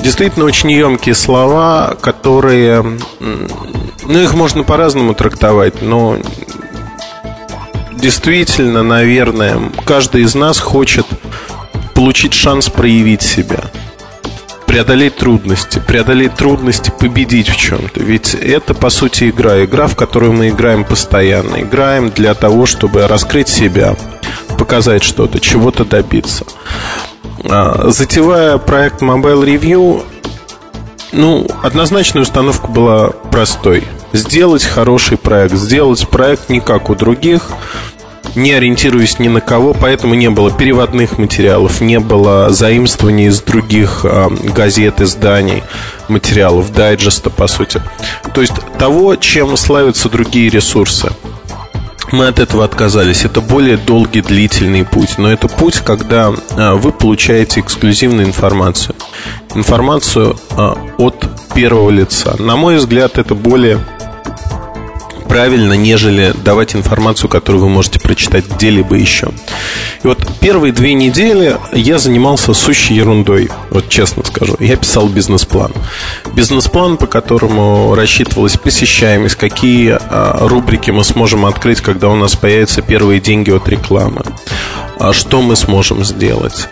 Действительно очень емкие слова, которые, ну их можно по-разному трактовать, но действительно, наверное, каждый из нас хочет получить шанс проявить себя преодолеть трудности, преодолеть трудности, победить в чем-то. Ведь это, по сути, игра. Игра, в которую мы играем постоянно. Играем для того, чтобы раскрыть себя, показать что-то, чего-то добиться. А, затевая проект Mobile Review, ну, однозначная установка была простой. Сделать хороший проект, сделать проект не как у других, не ориентируясь ни на кого, поэтому не было переводных материалов, не было заимствований из других э, газет, изданий, материалов, дайджеста, по сути. То есть того, чем славятся другие ресурсы. Мы от этого отказались. Это более долгий, длительный путь. Но это путь, когда а, вы получаете эксклюзивную информацию. Информацию а, от первого лица. На мой взгляд, это более правильно, нежели давать информацию, которую вы можете прочитать где-либо еще. И вот первые две недели я занимался сущей ерундой, вот честно скажу. Я писал бизнес-план. Бизнес-план, по которому рассчитывалась посещаемость, какие а, рубрики мы сможем открыть, когда у нас появятся первые деньги от рекламы, а что мы сможем сделать.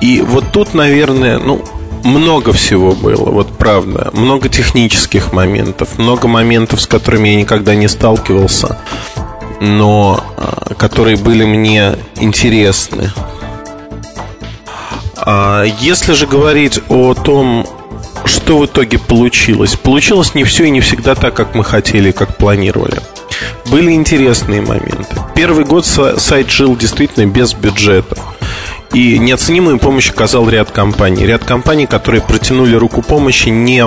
И вот тут, наверное, ну, много всего было, вот правда. Много технических моментов, много моментов, с которыми я никогда не сталкивался, но а, которые были мне интересны. А если же говорить о том, что в итоге получилось, получилось не все и не всегда так, как мы хотели, как планировали. Были интересные моменты. Первый год сайт жил действительно без бюджета. И неоценимую помощь оказал ряд компаний. Ряд компаний, которые протянули руку помощи не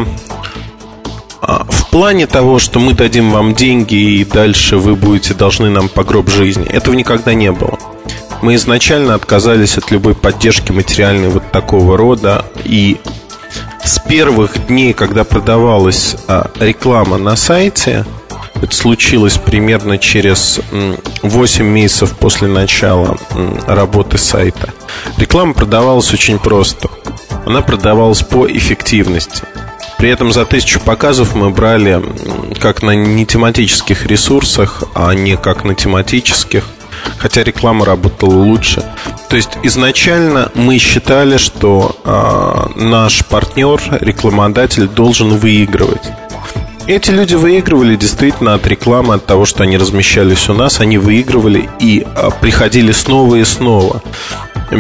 а, в плане того, что мы дадим вам деньги и дальше вы будете должны нам по гроб жизни. Этого никогда не было. Мы изначально отказались от любой поддержки материальной вот такого рода. И с первых дней, когда продавалась а, реклама на сайте, это случилось примерно через 8 месяцев после начала работы сайта. Реклама продавалась очень просто. Она продавалась по эффективности. При этом за тысячу показов мы брали как на нетематических ресурсах, а не как на тематических. Хотя реклама работала лучше. То есть изначально мы считали, что э, наш партнер, рекламодатель должен выигрывать. Эти люди выигрывали действительно от рекламы, от того, что они размещались у нас, они выигрывали и а, приходили снова и снова.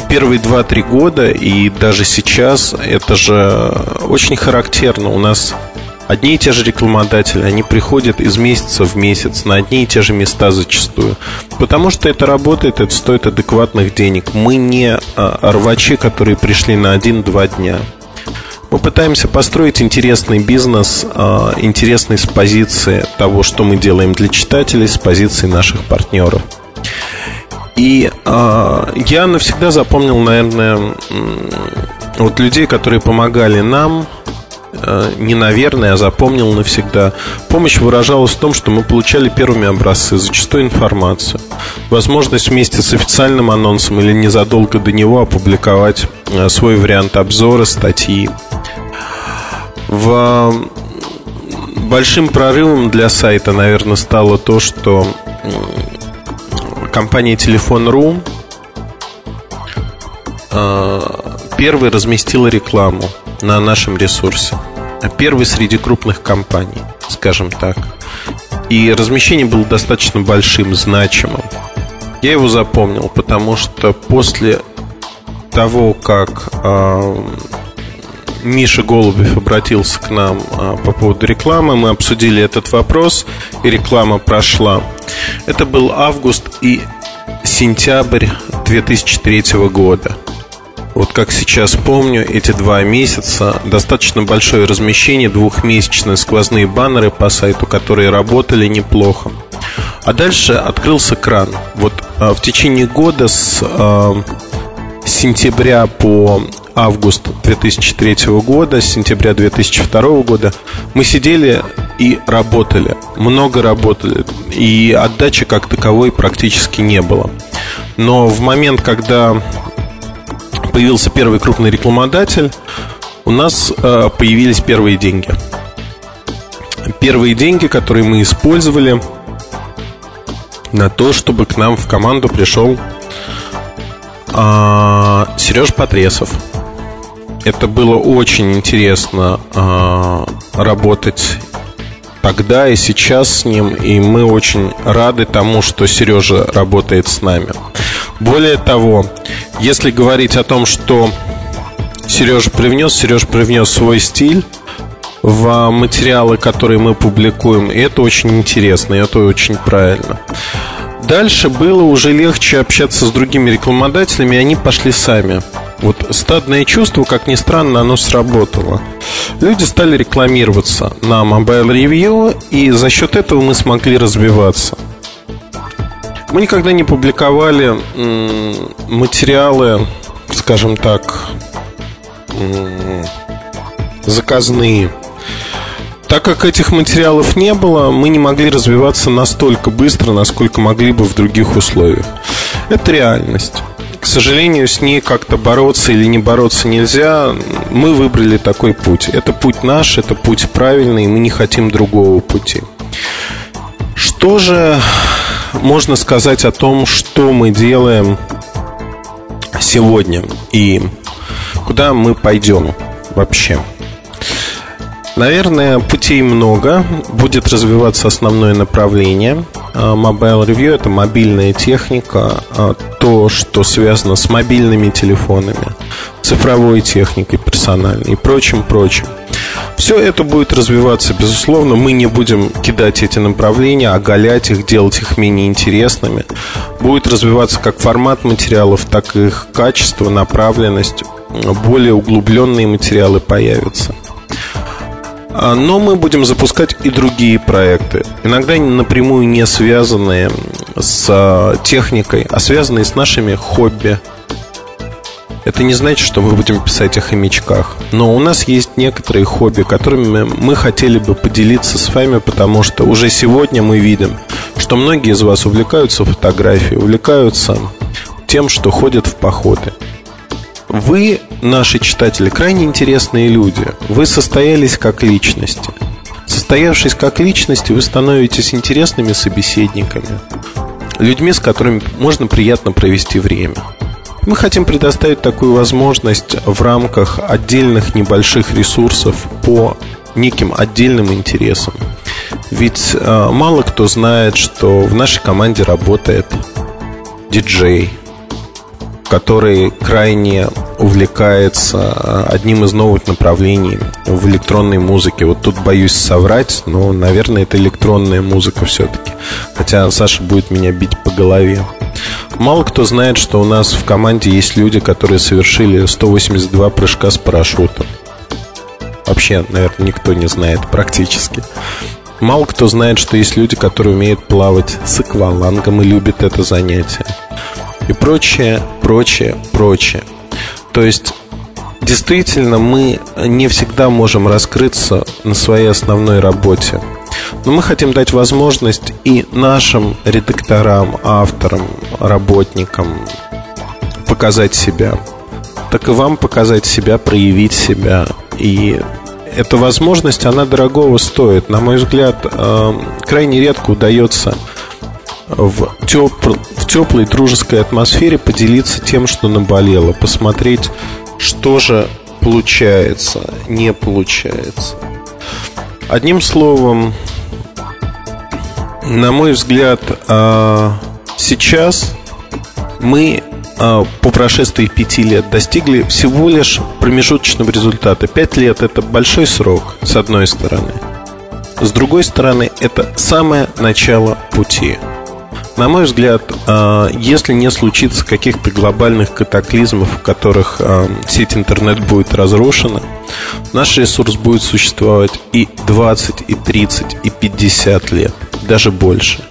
Первые 2-3 года и даже сейчас это же очень характерно. У нас одни и те же рекламодатели, они приходят из месяца в месяц на одни и те же места зачастую. Потому что это работает, это стоит адекватных денег. Мы не а, рвачи, которые пришли на 1-2 дня. Мы пытаемся построить интересный бизнес, а, интересный с позиции того, что мы делаем для читателей, с позиции наших партнеров. И э, я навсегда запомнил, наверное, вот людей, которые помогали нам, не наверное, а запомнил навсегда. Помощь выражалась в том, что мы получали первыми образцы, зачастую информацию. Возможность вместе с официальным анонсом или незадолго до него опубликовать э, свой вариант обзора, статьи. В большим прорывом для сайта, наверное, стало то, что компания Телефон.ру э, первый разместила рекламу на нашем ресурсе. Первый среди крупных компаний, скажем так. И размещение было достаточно большим, значимым. Я его запомнил, потому что после того, как э, Миша Голубев обратился к нам э, по поводу рекламы, мы обсудили этот вопрос, и реклама прошла. Это был август и сентябрь 2003 года. Вот как сейчас помню, эти два месяца достаточно большое размещение, двухмесячные сквозные баннеры по сайту, которые работали неплохо. А дальше открылся кран. Вот а, в течение года с а, сентября по август 2003 года, с сентября 2002 года мы сидели и работали. Много работали. И отдачи как таковой практически не было. Но в момент, когда появился первый крупный рекламодатель, у нас э, появились первые деньги. Первые деньги, которые мы использовали на то, чтобы к нам в команду пришел а, Сереж Потресов. Это было очень интересно а, работать тогда и сейчас с ним, и мы очень рады тому, что Сережа работает с нами. Более того, если говорить о том, что Сережа привнес, Сережа привнес свой стиль в материалы, которые мы публикуем, и это очень интересно, и это очень правильно. Дальше было уже легче общаться с другими рекламодателями, и они пошли сами. Вот стадное чувство, как ни странно, оно сработало. Люди стали рекламироваться на Mobile Review, и за счет этого мы смогли развиваться. Мы никогда не публиковали материалы, скажем так, заказные. Так как этих материалов не было, мы не могли развиваться настолько быстро, насколько могли бы в других условиях. Это реальность. К сожалению, с ней как-то бороться или не бороться нельзя. Мы выбрали такой путь. Это путь наш, это путь правильный, и мы не хотим другого пути. Что же можно сказать о том, что мы делаем сегодня и куда мы пойдем вообще? Наверное, путей много. Будет развиваться основное направление. А, Mobile Review – это мобильная техника, а, то, что связано с мобильными телефонами, цифровой техникой персональной и прочим, прочим. Все это будет развиваться, безусловно. Мы не будем кидать эти направления, оголять их, делать их менее интересными. Будет развиваться как формат материалов, так и их качество, направленность. Более углубленные материалы появятся. А, но мы будем запускать и другие проекты. Иногда напрямую не связанные с а, техникой, а связанные с нашими хобби. Это не значит, что мы будем писать о хомячках. Но у нас есть некоторые хобби, которыми мы хотели бы поделиться с вами, потому что уже сегодня мы видим, что многие из вас увлекаются фотографией, увлекаются тем, что ходят в походы. Вы, наши читатели, крайне интересные люди. Вы состоялись как личности. Состоявшись как личности, вы становитесь интересными собеседниками. Людьми, с которыми можно приятно провести время. Мы хотим предоставить такую возможность в рамках отдельных небольших ресурсов по неким отдельным интересам. Ведь э, мало кто знает, что в нашей команде работает диджей, который крайне увлекается одним из новых направлений в электронной музыке. Вот тут боюсь соврать, но, наверное, это электронная музыка все-таки. Хотя Саша будет меня бить по голове. Мало кто знает, что у нас в команде есть люди, которые совершили 182 прыжка с парашютом. Вообще, наверное, никто не знает практически. Мало кто знает, что есть люди, которые умеют плавать с аквалангом и любят это занятие и прочее, прочее, прочее. То есть действительно мы не всегда можем раскрыться на своей основной работе. Но мы хотим дать возможность и нашим редакторам, авторам, работникам показать себя. Так и вам показать себя, проявить себя. И эта возможность, она дорогого стоит. На мой взгляд, э, крайне редко удается в, тепл, в теплой дружеской атмосфере поделиться тем, что наболело, посмотреть, что же получается, не получается. Одним словом, на мой взгляд, а, сейчас мы а, по прошествии пяти лет достигли всего лишь промежуточного результата. Пять лет – это большой срок, с одной стороны. С другой стороны, это самое начало пути – на мой взгляд, а, если не случится каких-то глобальных катаклизмов, в которых а, сеть интернет будет разрушена, наш ресурс будет существовать и 20, и 30, и 50 лет, даже больше.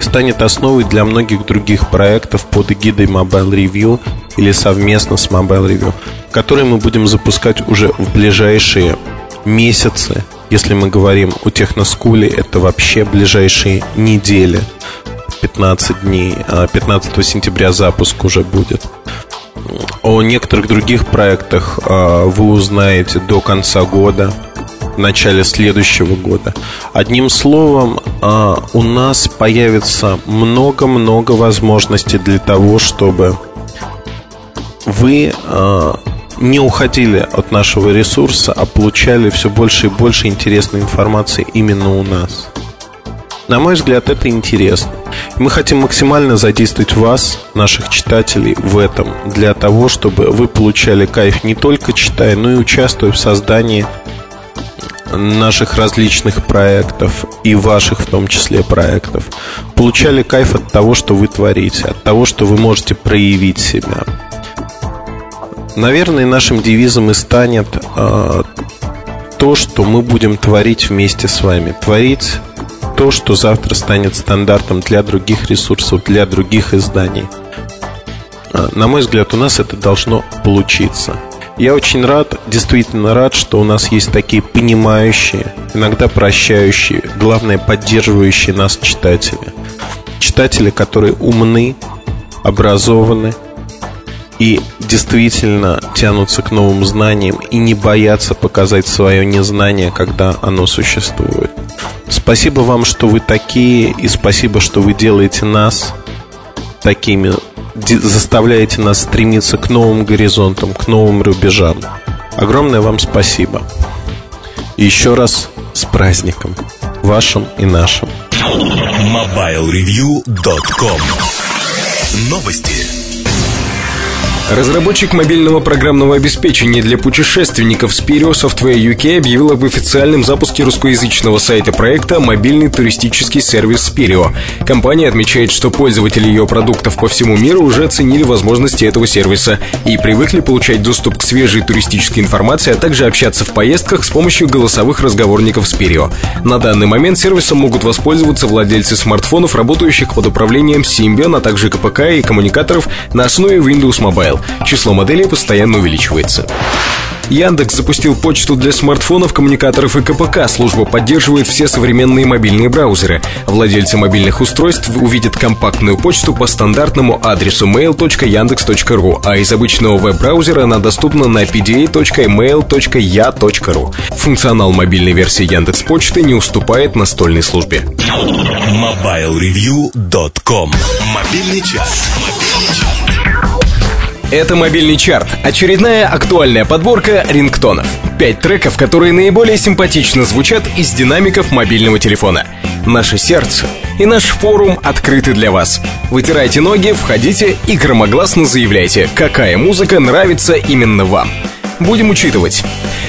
Станет основой для многих других проектов под эгидой Mobile Review или совместно с Mobile Review, которые мы будем запускать уже в ближайшие месяцы Если мы говорим о техноскуле, это вообще ближайшие недели. 15 дней. 15 а сентября запуск уже будет. О некоторых других проектах а, вы узнаете до конца года, в начале следующего года. Одним словом, а, у нас появится много-много возможностей для того, чтобы вы не уходили от нашего ресурса, а получали все больше и больше интересной информации именно у нас. На мой взгляд, это интересно. Мы хотим максимально задействовать вас, наших читателей, в этом, для того, чтобы вы получали кайф не только читая, но и участвуя в создании наших различных проектов и ваших в том числе проектов. Получали кайф от того, что вы творите, от того, что вы можете проявить себя. Наверное, нашим девизом и станет э, то, что мы будем творить вместе с вами. Творить то, что завтра станет стандартом для других ресурсов, для других изданий. А, на мой взгляд, у нас это должно получиться. Я очень рад, действительно рад, что у нас есть такие понимающие, иногда прощающие, главное, поддерживающие нас читатели. Читатели, которые умны, образованы, и действительно тянутся к новым знаниям и не боятся показать свое незнание, когда оно существует. Спасибо вам, что вы такие, и спасибо, что вы делаете нас такими, заставляете нас стремиться к новым горизонтам, к новым рубежам. Огромное вам спасибо. И еще раз с праздником, вашим и нашим. MobileReview.com Новости. Разработчик мобильного программного обеспечения для путешественников Spirio Software UK объявил об официальном запуске русскоязычного сайта проекта «Мобильный туристический сервис Spirio». Компания отмечает, что пользователи ее продуктов по всему миру уже оценили возможности этого сервиса и привыкли получать доступ к свежей туристической информации, а также общаться в поездках с помощью голосовых разговорников Spirio. На данный момент сервисом могут воспользоваться владельцы смартфонов, работающих под управлением Symbian, а также КПК и коммуникаторов на основе Windows Mobile. Число моделей постоянно увеличивается. Яндекс запустил почту для смартфонов, коммуникаторов и КПК. Служба поддерживает все современные мобильные браузеры. Владельцы мобильных устройств увидят компактную почту по стандартному адресу mail.yandex.ru, а из обычного веб-браузера она доступна на pda.mail.ya.ru. Функционал мобильной версии Яндекс Почты не уступает настольной службе. MobileReview.com Мобильный час. Мобильный час. Это мобильный чарт. Очередная актуальная подборка рингтонов. Пять треков, которые наиболее симпатично звучат из динамиков мобильного телефона. Наше сердце и наш форум открыты для вас. Вытирайте ноги, входите и громогласно заявляйте, какая музыка нравится именно вам. Будем учитывать.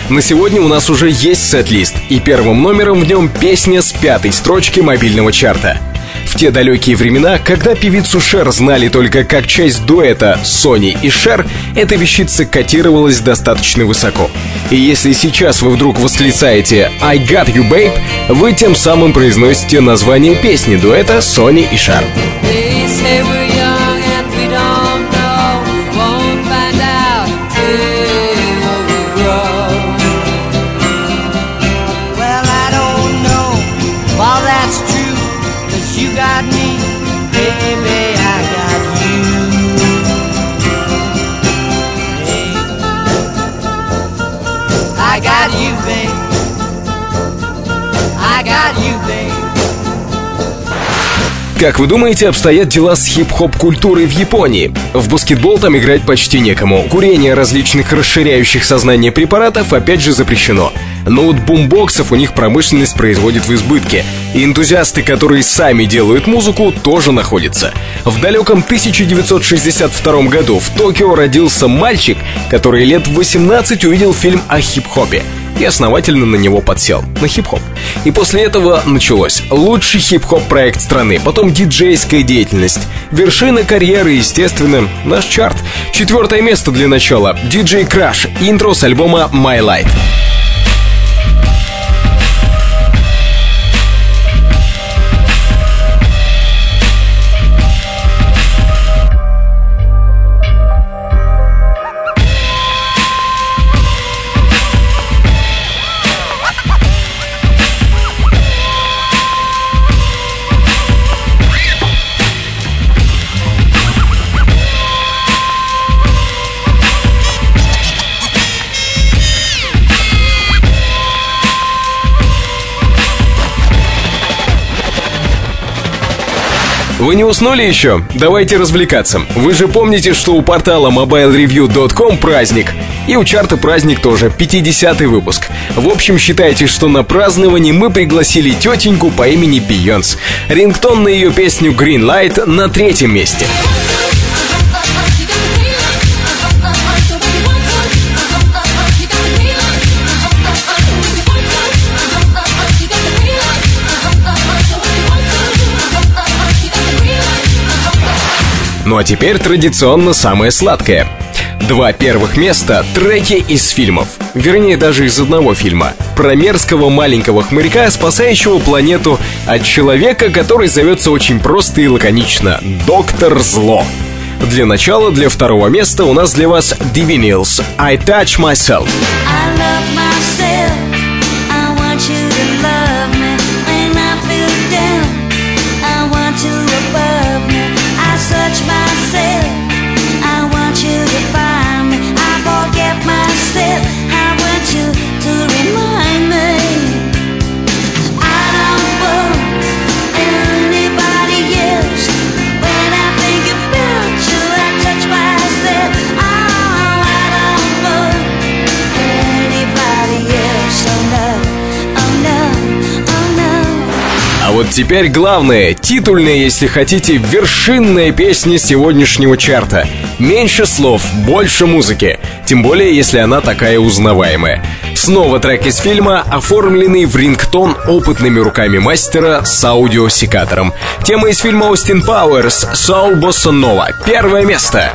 На сегодня у нас уже есть сет-лист, и первым номером в нем песня с пятой строчки мобильного чарта — в те далекие времена, когда певицу Шер знали только как часть дуэта Сони и Шер, эта вещица котировалась достаточно высоко. И если сейчас вы вдруг восклицаете «I got you, babe», вы тем самым произносите название песни дуэта Сони и Шер. Как вы думаете, обстоят дела с хип-хоп культурой в Японии? В баскетбол там играть почти некому. Курение различных расширяющих сознание препаратов опять же запрещено. Но вот бумбоксов у них промышленность производит в избытке. И энтузиасты, которые сами делают музыку, тоже находятся. В далеком 1962 году в Токио родился мальчик, который лет 18 увидел фильм о хип-хопе и основательно на него подсел, на хип-хоп. И после этого началось лучший хип-хоп проект страны, потом диджейская деятельность. Вершина карьеры, естественно, наш чарт. Четвертое место для начала. DJ Crash, интро с альбома My Life. Вы не уснули еще? Давайте развлекаться. Вы же помните, что у портала mobilereview.com праздник. И у чарта праздник тоже, 50-й выпуск. В общем, считайте, что на праздновании мы пригласили тетеньку по имени Бейонс. Рингтон на ее песню Green Light на третьем месте. Ну а теперь традиционно самое сладкое. Два первых места — треки из фильмов. Вернее, даже из одного фильма. Про мерзкого маленького хмырька, спасающего планету от человека, который зовется очень просто и лаконично — Доктор Зло. Для начала, для второго места у нас для вас Divinils «I Touch Myself». I love myself. Теперь главное, титульная, если хотите, вершинная песня сегодняшнего чарта. Меньше слов, больше музыки. Тем более, если она такая узнаваемая. Снова трек из фильма, оформленный в рингтон опытными руками мастера с аудиосекатором. Тема из фильма Austin Powers «Soul Bossa Nova». Первое место.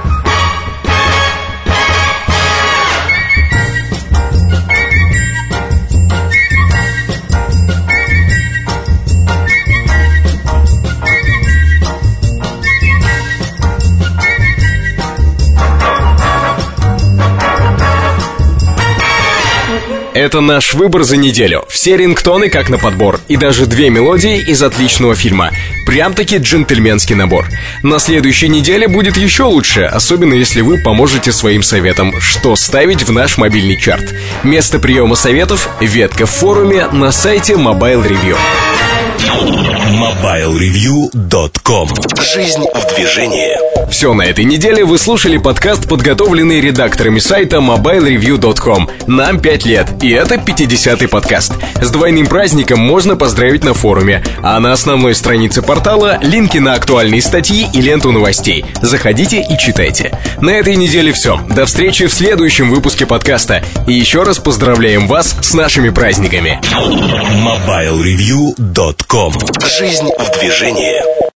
Это наш выбор за неделю. Все рингтоны как на подбор. И даже две мелодии из отличного фильма. Прям-таки джентльменский набор. На следующей неделе будет еще лучше, особенно если вы поможете своим советам, что ставить в наш мобильный чарт. Место приема советов — ветка в форуме на сайте Mobile Review. MobileReview.com Жизнь в движении. Все на этой неделе вы слушали подкаст, подготовленный редакторами сайта MobileReview.com Нам 5 лет, и это 50-й подкаст. С двойным праздником можно поздравить на форуме. А на основной странице портала линки на актуальные статьи и ленту новостей. Заходите и читайте. На этой неделе все До встречи в следующем выпуске подкаста. И еще раз поздравляем вас с нашими праздниками. MobileReview.com Жизнь в движении.